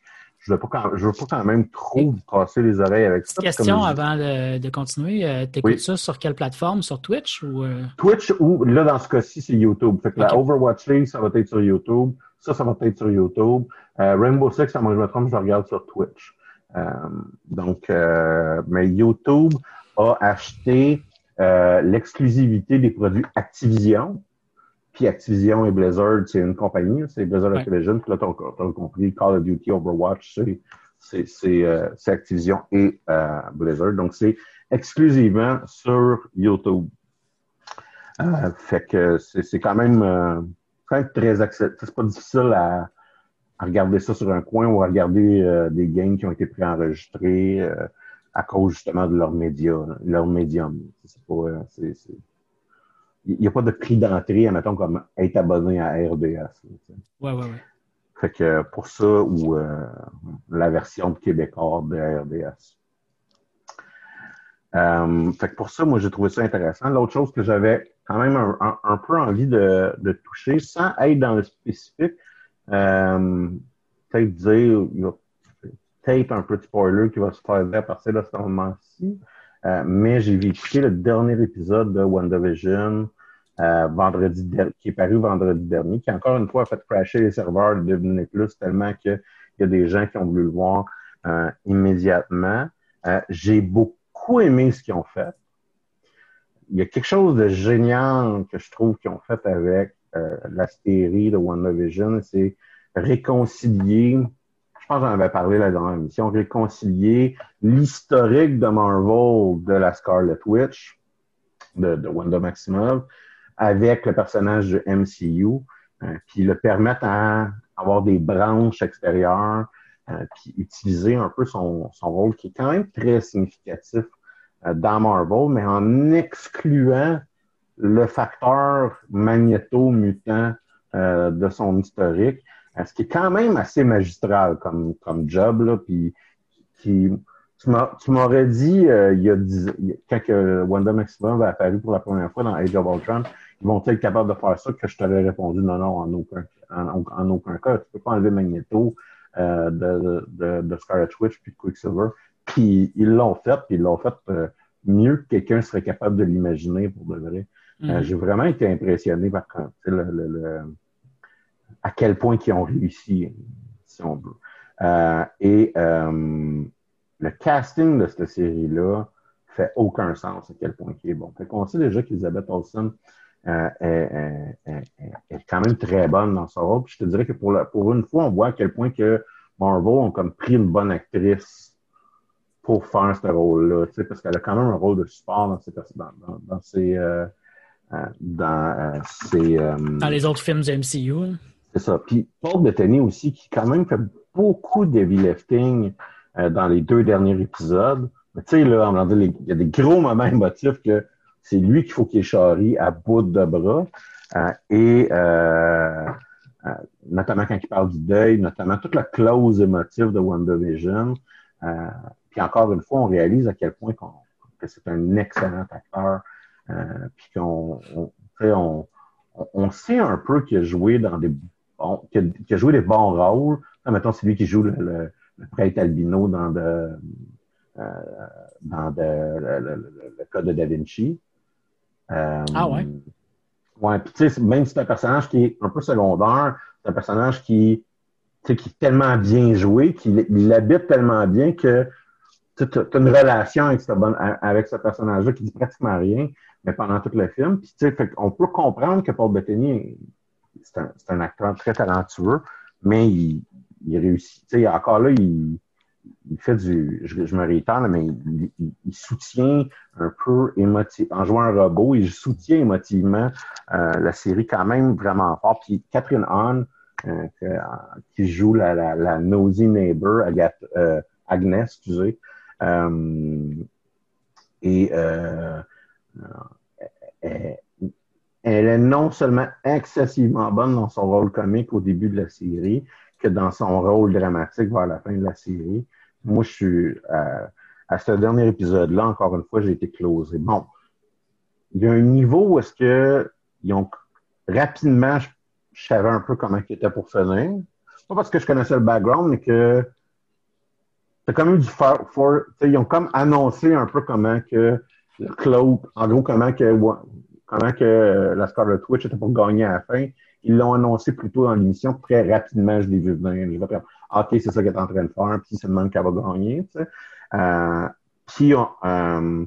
je ne veux, veux, pas quand même trop vous casser les oreilles avec ça. Question avant de, continuer. Euh, tu écoutes ça sur quelle plateforme? Sur Twitch ou. Euh? Twitch ou là, dans ce cas-ci, c'est YouTube. Fait que la Overwatch League, ça va être sur YouTube. Ça, ça va être sur YouTube. Euh, Rainbow Six, à moi, je me trompe, je regarde sur Twitch. donc, mais YouTube a acheté l'exclusivité des produits Activision. Puis Activision et Blizzard, c'est une compagnie, c'est Blizzard Activision. Puis là, tu as, compris, Call of Duty, Overwatch, c'est euh, Activision et euh, Blizzard. Donc, c'est exclusivement sur YouTube. Euh, fait que c'est quand même, quand même très accessible. C'est pas difficile à, à, regarder ça sur un coin ou à regarder des games qui ont été préenregistrés à cause justement de leur média, leur médium. C'est pas, il n'y a pas de prix d'entrée, admettons, comme être abonné à RDS. Oui, oui, oui. Fait que pour ça, ou euh, la version de québécois de RDS. Euh, fait que pour ça, moi, j'ai trouvé ça intéressant. L'autre chose que j'avais quand même un, peu envie de, toucher, sans être dans le spécifique, euh, peut-être dire, il y a peut-être un petit spoiler qui va se faire à partir de ce moment-ci, mais j'ai vécu le dernier épisode de WandaVision euh, vendredi qui est paru vendredi dernier, qui encore une fois a fait crasher les serveurs de Disney Plus tellement qu'il y a des gens qui ont voulu le voir euh, immédiatement. Euh, j'ai beaucoup aimé ce qu'ils ont fait. Il y a quelque chose de génial que je trouve qu'ils ont fait avec la série de WandaVision, c'est réconcilier, je pense que j'en avais parlé là dans l'émission, réconcilier l'historique de Marvel de la Scarlet Witch, de, de Wanda Maximoff, avec le personnage de MCU, euh, puis le permettre à avoir des branches extérieures, euh, puis utiliser un peu son, son rôle qui est quand même très significatif euh, dans Marvel, mais en excluant le facteur magnéto-mutant euh, de son historique, ce qui est quand même assez magistral comme, comme job, là, puis qui, tu m'aurais dit, il y a dix, quand que Wanda Maximum va apparu pour la première fois dans Age of Ultron, ils vont être capables de faire ça que je t'aurais répondu? Non, non, en aucun, en, aucun cas. Tu peux pas enlever Magneto euh, de, de, de, Scarlet Witch puis de Quicksilver. Puis ils l'ont fait, puis ils l'ont fait euh, mieux que quelqu'un serait capable de l'imaginer pour de vrai. Euh, mm-hmm. J'ai vraiment été impressionné par le, le, le, à quel point ils ont réussi, si on veut. et le casting de cette série-là fait aucun sens à quel point il est bon. Fait qu'on sait déjà qu'Elizabeth Olsen euh, est, quand même très bonne dans son rôle. Puis je te dirais que pour, pour une fois, on voit à quel point que Marvel ont comme pris une bonne actrice pour faire ce rôle-là, parce qu'elle a quand même un rôle de support dans ses, dans, dans, dans ses, euh, euh, dans, ses, dans les autres films du MCU. C'est ça. Puis Paul Bettany aussi, qui quand même fait beaucoup de heavy lifting dans les deux derniers épisodes. Tu sais, là, il y a des gros moments émotifs que c'est lui qu'il faut qu'il charrie à bout de bras. Euh, et euh, euh, notamment quand il parle du deuil, notamment toute la clause émotive de WandaVision. Euh, puis encore une fois, on réalise à quel point que c'est un excellent acteur. puis qu'on on, on, sait un peu qu'il a joué dans des qu'il a, joué des bons rôles. mettons, c'est lui qui joue le, le, le prêtre albino dans de, dans de, le, le, le, code de Da Vinci. Euh, ah ouais? Ouais, puis tu sais, même si c'est un personnage qui est un peu secondaire, c'est un personnage qui, qui est tellement bien joué, qu'il habite tellement bien que tu as une relation avec ce, avec ce personnage-là qui dit pratiquement rien, mais pendant tout le film. Puis, tu sais, on peut comprendre que Paul Bettany, c'est un, un, acteur très talentueux, mais il, il réussit. Tu sais, encore là, il, il fait du, je, me réitère, mais il, soutient un peu émotivement, en jouant un robot, il soutient émotivement euh, la série quand même vraiment fort. Puis Catherine Hahn, euh, qui joue la, la, nosy neighbor, Agathe, euh, Agnès, excusez, et elle, elle est non seulement excessivement bonne dans son rôle comique au début de la série, que dans son rôle dramatique vers la fin de la série moi, je suis à, ce dernier épisode-là, encore une fois, j'ai été closé. Bon, il y a un niveau où est-ce que ils ont rapidement, je, savais un peu comment ils étaient pour finir. Pas parce que je connaissais le background, mais que c'est quand même du for, ils ont comme annoncé un peu comment que le cloak, en gros, comment que comment que la Scarlet Witch était pour gagner à la fin. Ils l'ont annoncé plus tôt dans l'émission. Très rapidement, je l'ai vu venir. OK, c'est ça qu'elle est en train de faire, puis c'est le même qu'elle va gagner. Tu sais. euh, puis euh,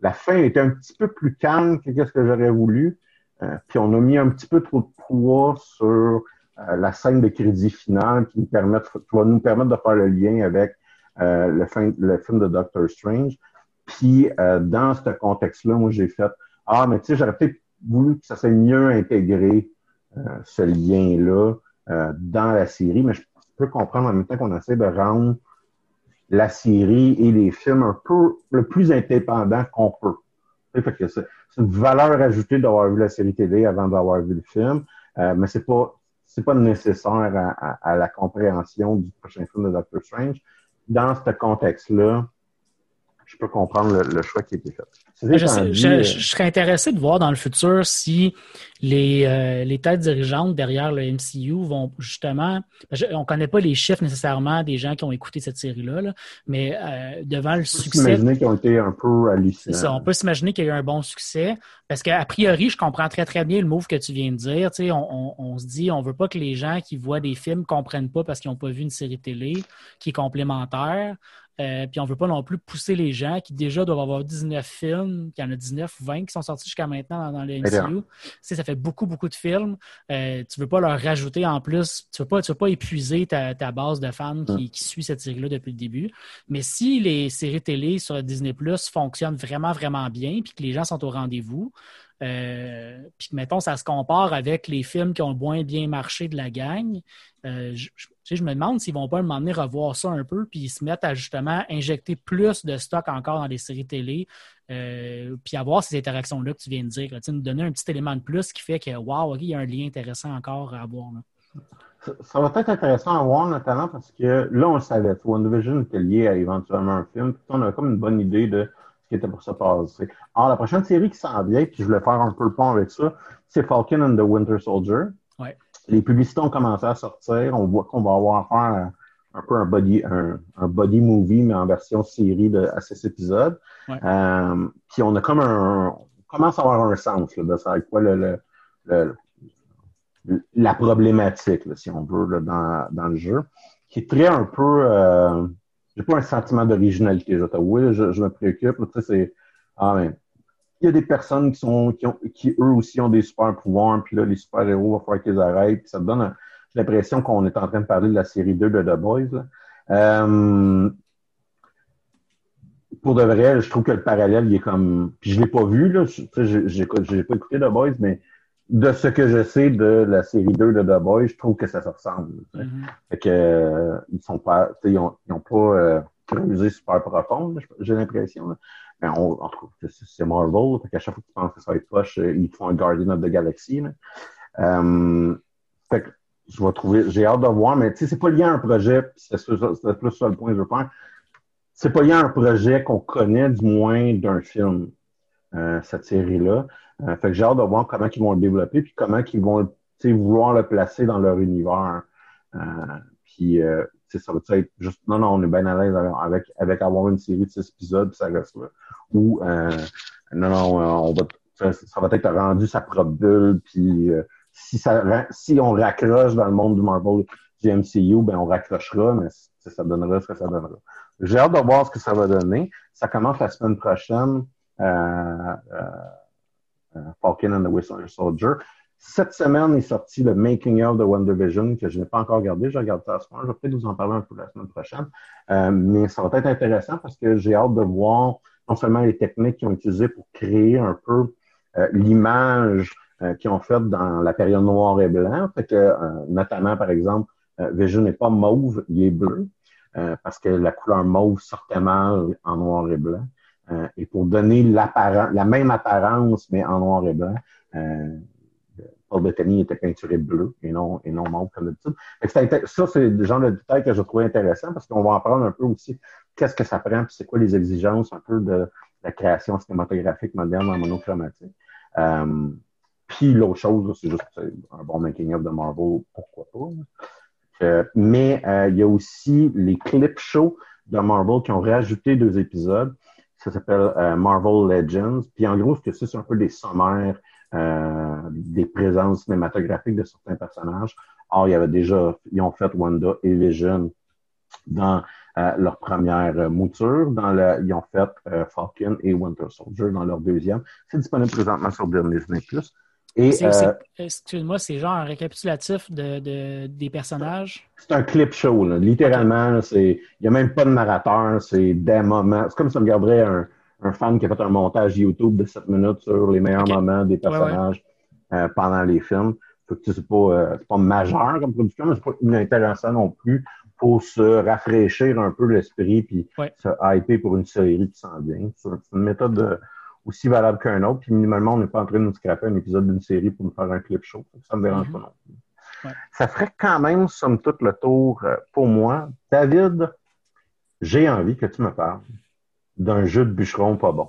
la fin était un petit peu plus calme que ce que j'aurais voulu. Euh, puis on a mis un petit peu trop de poids sur la scène de crédit finale qui, nous qui va nous permettre de faire le lien avec le film de Doctor Strange. Puis dans ce contexte-là, moi j'ai fait Ah, mais tu sais, j'aurais peut-être voulu que ça soit mieux intégré, ce lien-là, dans la série, mais je peut comprendre en même temps qu'on essaie de rendre la série et les films un peu le plus indépendant qu'on peut. c'est une valeur ajoutée d'avoir vu la série télé avant d'avoir vu le film, euh, mais c'est pas c'est pas nécessaire à, la compréhension du prochain film de Doctor Strange. Dans ce contexte-là, je peux comprendre le, choix qui a été fait. Je, euh, serais intéressé de voir dans le futur si les, euh, les têtes dirigeantes derrière le MCU vont justement. on ne connaît pas les chiffres nécessairement des gens qui ont écouté cette série-là, mais euh, devant le succès. On peut s'imaginer qu'ils ont été un peu hallucinants. on peut s'imaginer qu'il y a eu un bon succès parce qu'a priori, je comprends très très bien le move que tu viens de dire. on, on, se dit, on veut pas que les gens qui voient des films comprennent pas parce qu'ils n'ont pas vu une série télé qui est complémentaire. Euh, puis on ne veut pas non plus pousser les gens qui déjà doivent avoir 19 films, qu'il y en a 19 ou 20 qui sont sortis jusqu'à maintenant dans, le MCU. ça fait beaucoup, beaucoup de films. Euh, tu ne veux pas leur rajouter en plus, tu ne veux, pas, veux pas épuiser ta, base de fans qui, qui suit cette série-là depuis le début. Mais si les séries télé sur Disney Plus fonctionnent vraiment, vraiment bien, puis que les gens sont au rendez-vous, euh, puis mettons, ça se compare avec les films qui ont moins bien marché de la gang. Euh, je, me demande s'ils vont pas m'emmener revoir ça un peu, puis se mettre à justement injecter plus de stock encore dans les séries télé, euh, puis avoir ces interactions-là que tu viens de dire. Tu nous donner un petit élément de plus qui fait que, wow, il y a un lien intéressant encore à avoir. Ça, va être intéressant à voir, notamment parce que là, on le savait. WandaVision était lié à éventuellement un film. Puis on a comme une bonne idée de qui était pour se passer. Alors, la prochaine série qui s'en vient, puis je voulais faire un peu le pont avec ça, c'est Falcon and the Winter Soldier. Ouais. Les publicités ont commencé à sortir. On voit qu'on va avoir faire un, peu un body, un, body movie, mais en version série de, à six épisodes. Ouais. Euh, puis on a comme un. On commence à avoir un sens là, de ça, quoi le, le, la problématique, là, si on veut, là, dans, dans le jeu, qui est très un peu. Euh, j'ai pas un sentiment d'originalité. Je, oui, je, je me préoccupe. C'est, ah, mais, il y a des personnes qui sont, qui ont, qui eux aussi ont des super pouvoirs, puis là, les super héros, il va falloir qu'ils arrêtent, puis ça te donne l'impression qu'on est en train de parler de la série 2 de The Boys. Euh, pour de vrai, je trouve que le parallèle, il est comme. Puis je l'ai pas vu, là. Je n'ai pas écouté The Boys, mais de ce que je sais de la série 2 de The Boys, je trouve que ça se ressemble. Mm-hmm. Fait que euh, ils sont pas. Ils ont, ils ont pas euh, creusé super profond, j'ai l'impression. Mais on, c'est Marvel. Fait qu'à chaque fois que tu penses que ça va être poche, euh, ils font un Guardian of the Galaxy. Là. Euh, fait que je vais trouver. J'ai hâte de voir, mais tu sais, c'est pas lié à un projet, c'est plus ça le point que je veux faire c'est pas lié à un projet qu'on connaît du moins d'un film, euh, cette série-là. Euh, fait que j'ai hâte de voir comment ils vont le développer puis comment ils vont vouloir le placer dans leur univers. Euh, puis euh, ça va être juste non, non, on est bien à l'aise avec, avec avoir une série de six épisodes, puis ça reste là. Ou euh, non, non, on va ça, va être rendu sa propre bulle, puis si ça si on raccroche dans le monde du Marvel du MCU, ben on raccrochera, mais ça donnera ce que ça donnera. J'ai hâte de voir ce que ça va donner. Ça commence la semaine prochaine. Euh, euh, euh Falcon and the Whistler Soldier. Cette semaine est sorti le Making of the Wonder Vision que je n'ai pas encore regardé. Je regarde ça ce moment. Je vais peut-être vous en parler un peu la semaine prochaine. Euh, mais ça va être intéressant parce que j'ai hâte de voir non seulement les techniques qu'ils ont utilisées pour créer un peu euh, l'image euh, qu'ils ont faite dans la période noir et blanc. Fait que, notamment, par exemple, Vision n'est pas mauve, il est bleu. Euh, parce que la couleur mauve sortait mal en noir et blanc. Euh, et pour donner la même apparence, mais en noir et blanc, euh, Paul Bettany était peinturé bleu et non, et non comme d'habitude. Ça, c'est le genre de détail que je trouve intéressant parce qu'on va apprendre un peu aussi qu'est-ce que ça prend, puis c'est quoi les exigences un peu de la création cinématographique moderne en monochromatique. Euh, puis l'autre chose, c'est juste un bon making-of de Marvel, pourquoi pas. Euh, mais il y a aussi les clip shows de Marvel qui ont rajouté deux épisodes. Ça s'appelle euh, Marvel Legends. Puis en gros, ce que c'est, c'est un peu des sommaires des présences cinématographiques de certains personnages. Or, il y avait déjà, ils ont fait Wanda et Vision dans leur première mouture. Dans le, ils ont fait Falcon et Winter Soldier dans leur deuxième. C'est disponible présentement sur Disney+. Euh, excuse-moi, c'est genre un récapitulatif de, des personnages? C'est un clip show, littéralement. Il n'y a même pas de narrateur, c'est des moments. C'est comme si on regarderait un, un, fan qui a fait un montage YouTube de 7 minutes sur les meilleurs moments des personnages euh, pendant les films. C'est pas, euh, pas majeur comme production, mais c'est pas inintéressant non plus pour se rafraîchir un peu l'esprit puis se hyper pour une série qui s'en vient. C'est une méthode de aussi valable qu'un autre. Puis minimalement, on n'est pas en train de nous scraper un épisode d'une série pour nous faire un clip show. Ça ne me dérange mm-hmm. pas non plus. Ça ferait quand même, somme toute, le tour euh, pour moi. David, j'ai envie que tu me parles d'un jeu de bûcheron pas bon.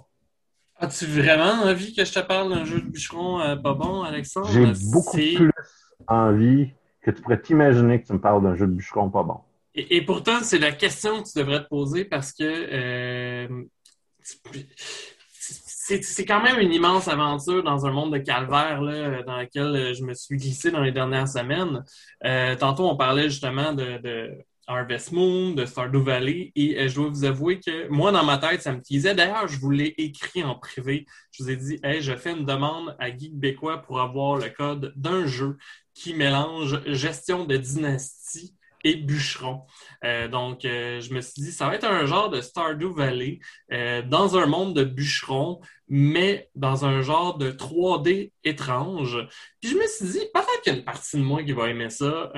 As-tu vraiment envie que je te parle d'un jeu de bûcheron euh, pas bon, Alexandre? J'ai beaucoup plus envie que tu pourrais t'imaginer que tu me parles d'un jeu de bûcheron pas bon. Et, pourtant, c'est la question que tu devrais te poser parce que euh, c'est quand même une immense aventure dans un monde de calvaire dans lequel euh, je me suis glissé dans les dernières semaines. Euh, tantôt, on parlait justement de, Harvest Moon, de Stardew Valley, et euh, je dois vous avouer que moi, dans ma tête, ça me disait. D'ailleurs, je vous l'ai écrit en privé. Je vous ai dit, hey, je fais une demande à Guy Bécois pour avoir le code d'un jeu qui mélange gestion de dynastie et bûcheron. Euh, donc, euh, je me suis dit, ça va être un genre de Stardew Valley euh, dans un monde de bûcherons, mais dans un genre de 3D étrange. Puis je me suis dit, peut-être qu'il y a une partie de moi qui va aimer ça.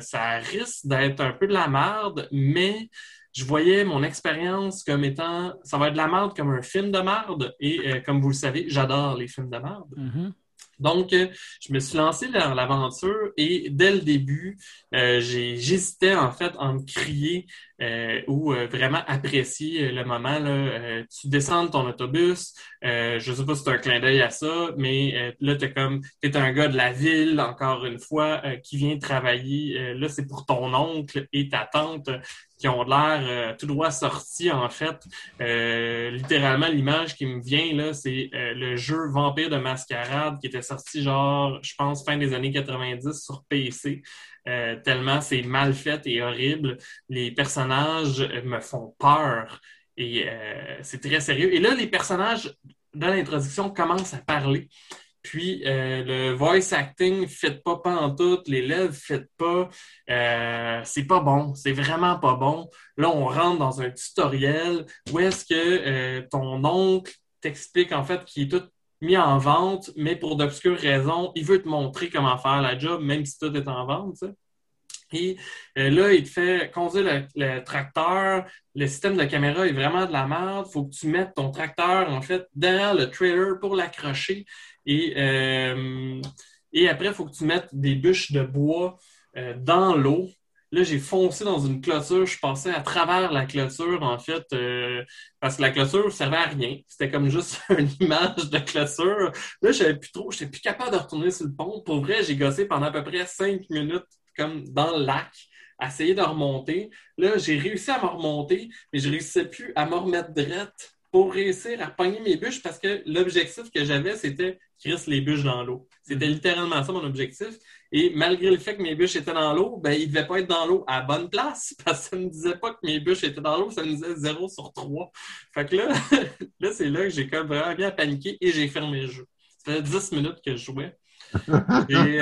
ça risque d'être un peu de la merde, mais je voyais mon expérience comme étant, ça va être de la merde comme un film de merde. Et comme vous le savez, j'adore les films de merde. Mm-hmm. Donc, euh, je me suis lancé dans l'aventure et dès le début, euh, j'hésitais en fait à me crier euh, ou vraiment apprécier le moment. Là, tu descends de ton autobus, je sais pas si c'est un clin d'œil à ça, mais là, tu comme, tu es un gars de la ville, encore une fois, qui vient travailler. là, c'est pour ton oncle et ta tante qui ont l'air euh, tout droit sortis, en fait. Euh, littéralement, l'image qui me vient, là, c'est euh, le jeu Vampire de Mascarade qui était sorti, genre, je pense, fin des années 90 sur PC. Tellement c'est mal fait et horrible. Les personnages me font peur et c'est très sérieux. Et là, les personnages, dans l'introduction, commencent à parler. puis euh, le voice acting ne fait pas pantoute, les lèvres ne fait pas. Euh, c'est pas bon, c'est vraiment pas bon. Là, on rentre dans un tutoriel où est-ce que euh, ton oncle t'explique en fait qu'il est tout mis en vente, mais pour d'obscures raisons, il veut te montrer comment faire la job, même si tout est en vente. Et euh, là, il te fait conduire le, tracteur. Le système de caméra est vraiment de la merde. Il faut que tu mettes ton tracteur, en fait, derrière le trailer pour l'accrocher. Et, euh, et après, il faut que tu mettes des bûches de bois euh, dans l'eau. Là, j'ai foncé dans une clôture. Je passais à travers la clôture, en fait, parce que la clôture servait à rien. C'était comme juste (laughs) une image de clôture. Là, je plus trop, j'étais plus capable de retourner sur le pont. Pour vrai, j'ai gossé pendant à peu près cinq minutes comme dans le lac, essayer de remonter. Là, j'ai réussi à me remonter, mais je réussissais plus à me remettre drette pour réussir à pogner mes bûches parce que l'objectif que j'avais, c'était Chris les bûches dans l'eau. C'était littéralement ça mon objectif. Et malgré le fait que mes bûches étaient dans l'eau, ben, ils ne devaient pas être dans l'eau à bonne place (laughs) parce que ça ne me disait pas que mes bûches étaient dans l'eau, ça me disait 0 sur 3. Fait que là, (laughs) là c'est là que j'ai comme vraiment bien paniqué et j'ai fermé le jeu. Ça fait 10 minutes que je jouais. (laughs) Et,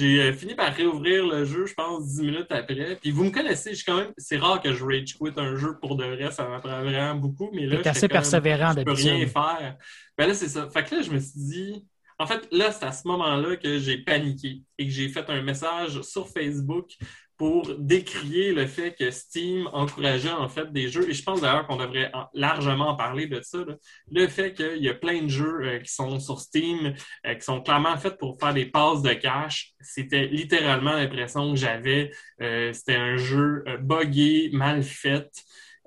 J'ai euh, fini par réouvrir le jeu, je pense, dix minutes après. Puis vous me connaissez, je quand même. C'est rare que je rage quit un jeu pour de vrai, ça m'apprend vraiment beaucoup. Mais là, c'est assez persévérant Je peux rien faire. Ben là, c'est ça. Fait que là, je me suis dit. En fait, là, c'est à ce moment-là que j'ai paniqué et que j'ai fait un message sur Facebook pour décrier le fait que Steam encourageait en fait des jeux, et je pense d'ailleurs qu'on devrait largement en parler de ça, le fait qu'il y a plein de jeux euh, qui sont sur Steam, euh, qui sont clairement faits pour faire des passes de cash, c'était littéralement l'impression que j'avais, euh, c'était un jeu buggé, mal fait,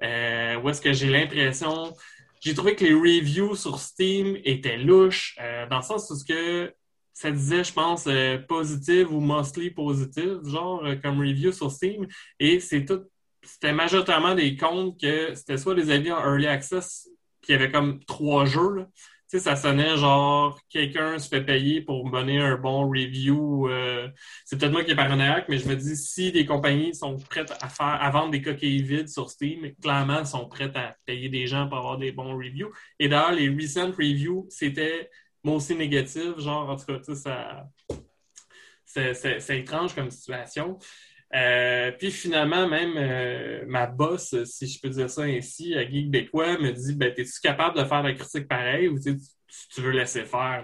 où est-ce que j'ai l'impression, j'ai trouvé que les reviews sur Steam étaient louches, dans le sens où ce que ça disait, je pense, euh, positive ou mostly positive, genre euh, comme review sur Steam. Et c'est tout, c'était majoritairement des comptes que c'était soit des avis en early access, qui avaient comme trois jeux. Tu sais, ça sonnait genre quelqu'un se fait payer pour donner un bon review. Euh, c'est peut-être moi qui est paranoïaque, mais je me dis si des compagnies sont prêtes à faire à vendre des coquilles vides sur Steam, clairement, elles sont prêtes à payer des gens pour avoir des bons reviews. Et d'ailleurs, les recent reviews, c'était moi aussi négatif, genre, en tout cas, ça. C'est étrange comme situation. Euh, puis finalement, même euh, ma boss, si je peux dire ça ainsi, à Geek Bécois, me dit ben, Es-tu capable de faire la critique pareille ou tu, tu veux laisser faire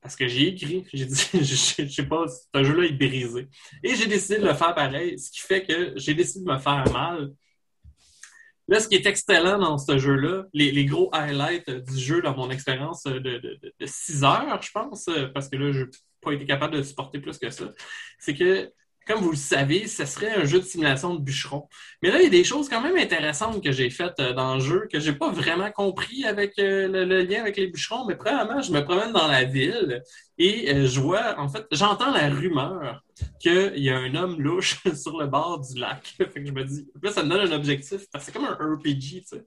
Parce que j'ai écrit, j'ai dit (laughs) Je sais pas, ce jeu-là est brisé. Et j'ai décidé de le faire pareil, ce qui fait que j'ai décidé de me faire mal. Là, ce qui est excellent dans ce jeu-là, les, gros highlights du jeu dans mon expérience de, de, de, 6 heures, je pense, parce que là, je n'ai pas été capable de supporter plus que ça, c'est que comme vous le savez, ce serait un jeu de simulation de bûcheron. Mais là, il y a des choses quand même intéressantes que j'ai faites euh, dans le jeu que j'ai pas vraiment compris avec euh, le, lien avec les bûcherons. Mais premièrement, je me promène dans la ville et euh, je vois, en fait, j'entends la rumeur qu'il y a un homme louche (laughs) sur le bord du lac. (laughs) fait que je me dis, là, ça me donne un objectif parce que c'est comme un RPG, tu sais.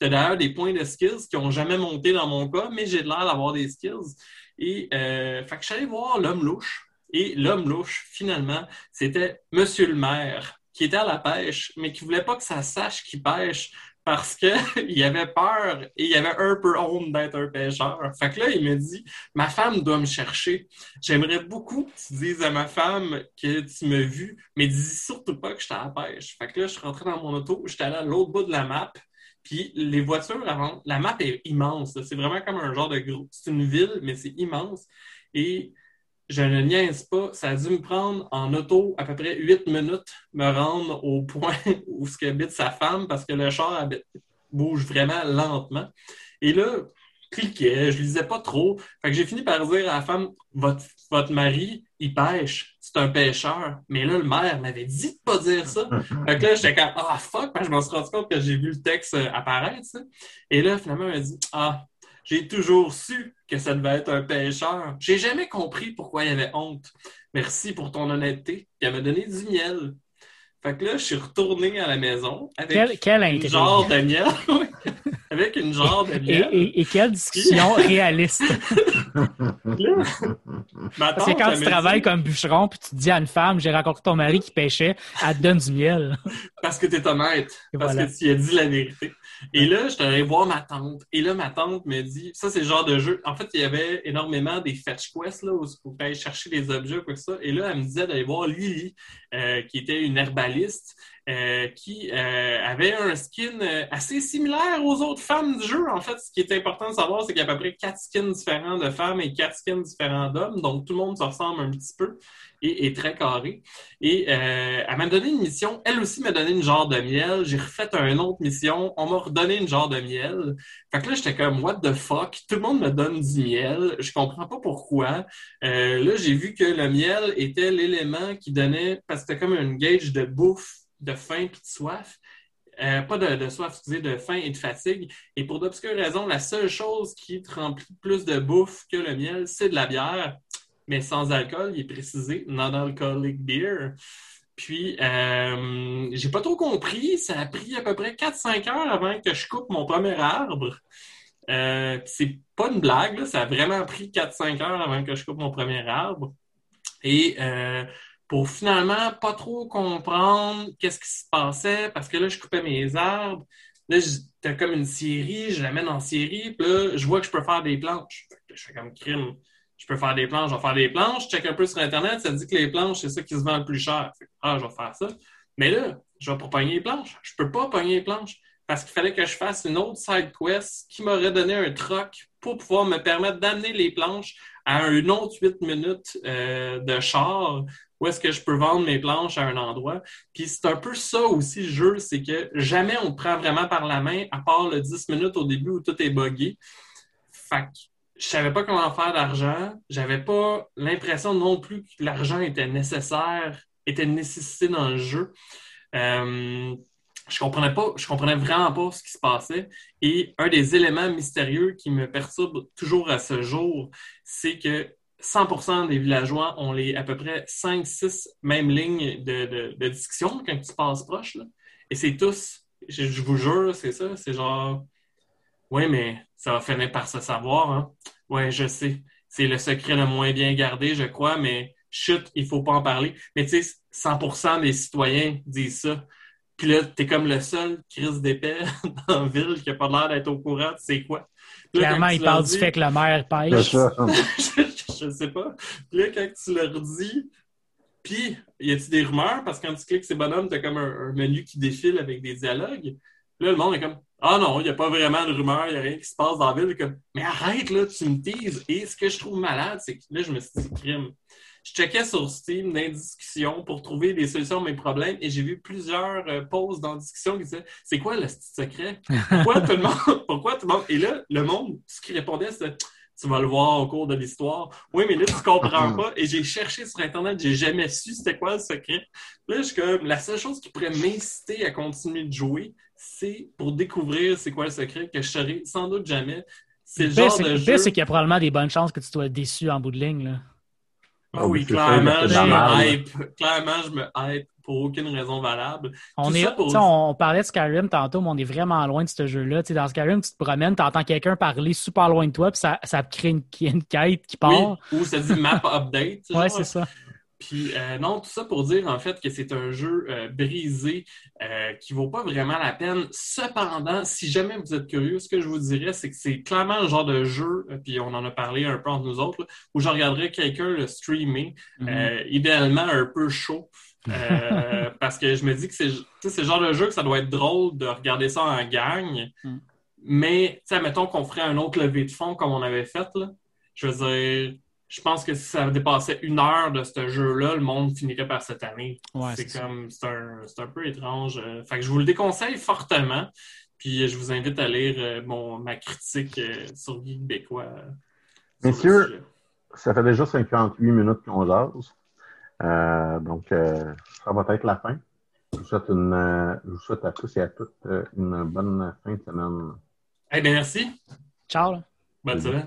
Tu as d'ailleurs des points de skills qui n'ont jamais monté dans mon cas, mais j'ai l'air d'avoir des skills. Et fait que je suis allé voir l'homme louche. Et l'homme louche, finalement, c'était Monsieur le maire, qui était à la pêche, mais qui voulait pas que ça sache qu'il pêche parce qu'il (laughs) avait peur et il avait un peu honte d'être un pêcheur. Fait que là, il me dit Ma femme doit me chercher. J'aimerais beaucoup que tu dises à ma femme que tu m'as vu, mais dis surtout pas que j'étais à la pêche. Fait que là, je suis rentré dans mon auto, j'étais allé à l'autre bout de la map. Puis les voitures avant, la map est immense. C'est vraiment comme un genre de gros. C'est une ville, mais c'est immense. Et je ne niaise pas, ça a dû me prendre en auto à peu près huit minutes me rendre au (laughs) point où ce habite sa femme parce que le char bouge vraiment lentement. Et là, cliquais, je lisais pas trop. Fait que j'ai fini par dire à la femme, votre, votre mari, il pêche, c'est un pêcheur. Mais là, le maire m'avait dit de pas dire ça. fait que là, j'étais comme, ah fuck, je m'en suis rendu compte que j'ai vu le texte euh, apparaître. Et là, finalement, elle m'a dit, ah, j'ai toujours su que ça devait être un pêcheur. J'ai jamais compris pourquoi il y avait honte. Merci pour ton honnêteté. Il m'a donné du miel. Fait que là, je suis retourné à la maison avec quel, quel genre de miel. (laughs) avec une genre de miel. Et, et, quelle discussion réaliste! (laughs) C'est quand tu travailles comme bûcheron puis tu dis à une femme, j'ai rencontré ton mari qui pêchait, elle te donne du miel. Parce que tu es honnête. parce que tu as dit la vérité. Et là, je suis allé voir ma tante. Et là, ma tante me dit, ça, c'est le genre de jeu. En fait, il y avait énormément des fetch quests, là, où tu pouvais aller chercher des objets, quoi que ça. Et là, elle me disait d'aller voir Lily, euh, qui était une herbaliste, euh, qui euh, avait un skin assez similaire aux autres femmes du jeu. En fait, ce qui est important de savoir, c'est qu'il y a à peu près quatre skins différents de femmes et quatre skins différents d'hommes. Donc, tout le monde se ressemble un petit peu et est très carré. Et euh, elle m'a donné une mission. Elle aussi m'a donné une genre de miel. J'ai refait une autre mission. On m'a redonné une genre de miel. Fait que là, j'étais comme, what the fuck? Tout le monde me donne du miel. Je comprends pas pourquoi. Euh, là, j'ai vu que le miel était l'élément qui donnait, parce que c'était comme une gauge de bouffe, de faim et de soif. Euh, pas de, soif, excusez, de faim et de fatigue. Et pour d'obscures raisons, la seule chose qui te remplit plus de bouffe que le miel, c'est de la bière mais sans alcool, il est précisé non-alcoholic beer. Puis, euh, j'ai pas trop compris. Ça a pris à peu près 4-5 heures avant que je coupe mon premier arbre. Euh, c'est pas une blague, ça a vraiment pris 4-5 heures avant que je coupe mon premier arbre. Et euh, pour finalement pas trop comprendre qu'est-ce qui se passait, parce que là, je coupais mes arbres. Là, c'était comme une série, je l'amène en série, puis là, je vois que je peux faire des planches. Je fais comme crime je peux faire des planches, je vais faire des planches, je check un peu sur Internet, ça dit que les planches, c'est ça qui se vend le plus cher. ah, je vais faire ça. Mais là, je vais pas pogner les planches. Je peux pas pogner les planches parce qu'il fallait que je fasse une autre side quest qui m'aurait donné un troc pour pouvoir me permettre d'amener les planches à un autre 8 minutes euh, de char où est-ce que je peux vendre mes planches à un endroit. Puis c'est un peu ça aussi le jeu, c'est que jamais on te prend vraiment par la main, à part le 10 minutes au début où tout est buggé. Fait je savais pas comment faire d'argent. J'avais pas l'impression non plus que l'argent était nécessaire, était nécessité dans le jeu. Euh, je comprenais pas, je comprenais vraiment pas ce qui se passait. Et un des éléments mystérieux qui me perturbe toujours à ce jour, c'est que 100% des villageois ont les à peu près 5-6 mêmes lignes de, discussion quand tu passes proche. Et c'est tous, je, je vous jure, c'est ça, c'est genre oui, mais ça va finir par se savoir. Hein? Oui, je sais. C'est le secret le moins bien gardé, je crois, mais chut, il faut pas en parler. Mais tu sais, 100% des citoyens disent ça. Puis là, t'es comme le seul crise d'épée (laughs) dans la ville qui a pas l'air d'être au courant de c'est quoi. Clairement, il parle du fait que la mer pêche. (laughs) (laughs) (laughs) je, ne sais pas. Puis là, quand tu leur dis, puis y a-t-il des rumeurs? Parce que quand tu cliques ces bonhommes, t'as comme un, menu qui défile avec des dialogues. Là, le monde est comme ah non, il n'y a pas vraiment de rumeur, il n'y a rien qui se passe dans la ville. Comme, mais arrête, là, tu me teases. Et ce que je trouve malade, c'est que là, je me suis dit, crime. Je checkais sur Steam des discussions pour trouver des solutions à mes problèmes et j'ai vu plusieurs euh, posts dans discussion qui disaient C'est quoi le secret? Pourquoi tout le monde (laughs) Pourquoi tout le monde Et là, le monde, ce qui répondait, c'était tu vas le voir au cours de l'histoire. Oui, mais là, tu comprends (laughs) pas. Et j'ai cherché sur Internet, j'ai jamais su c'était quoi le secret. Là, je suis comme, la seule chose qui pourrait m'inciter à continuer de jouer, c'est pour découvrir c'est quoi le secret que je serai sans doute jamais. C'est le genre de jeu... c'est qu'il y a probablement des bonnes chances que tu sois déçu en bout de ligne. Là. Ah oui, clairement, je me hype. Clairement, je me hype pour aucune raison valable. On, est, on parlait de Skyrim tantôt, mais on est vraiment loin de ce jeu-là. Dans Skyrim, tu te promènes, tu entends quelqu'un parler super loin de toi, puis ça, ça crée une, une quête qui part. Oui, ou ça dit map (laughs) update. oui, c'est ça. Puis euh, non, tout ça pour dire en fait que c'est un jeu euh, brisé euh, qui vaut pas vraiment la peine. Cependant, si jamais vous êtes curieux, ce que je vous dirais, c'est que c'est clairement le genre de jeu, puis on en a parlé un peu entre nous autres, où je regarderais quelqu'un le streamer, mm-hmm. idéalement un peu chaud. (laughs) parce que je me dis que c'est le genre de jeu que ça doit être drôle de regarder ça en gang. Mm. Mais, tu sais, mettons qu'on ferait un autre levée de fond comme on avait fait, là. Je veux dire, je pense que si ça dépassait une heure de ce jeu-là, le monde finirait par cette année. c'est comme c'est un, peu étrange. Euh, fait que je vous le déconseille fortement. Puis je vous invite à lire euh, mon, ma critique euh, sur Guy Québécois. Messieurs, ça fait déjà 58 minutes qu'on jase. Donc, ça va être la fin. Je vous souhaite, une, je vous souhaite à tous et à toutes une bonne fin de semaine. Eh bien, merci. Ciao. Bonne semaine.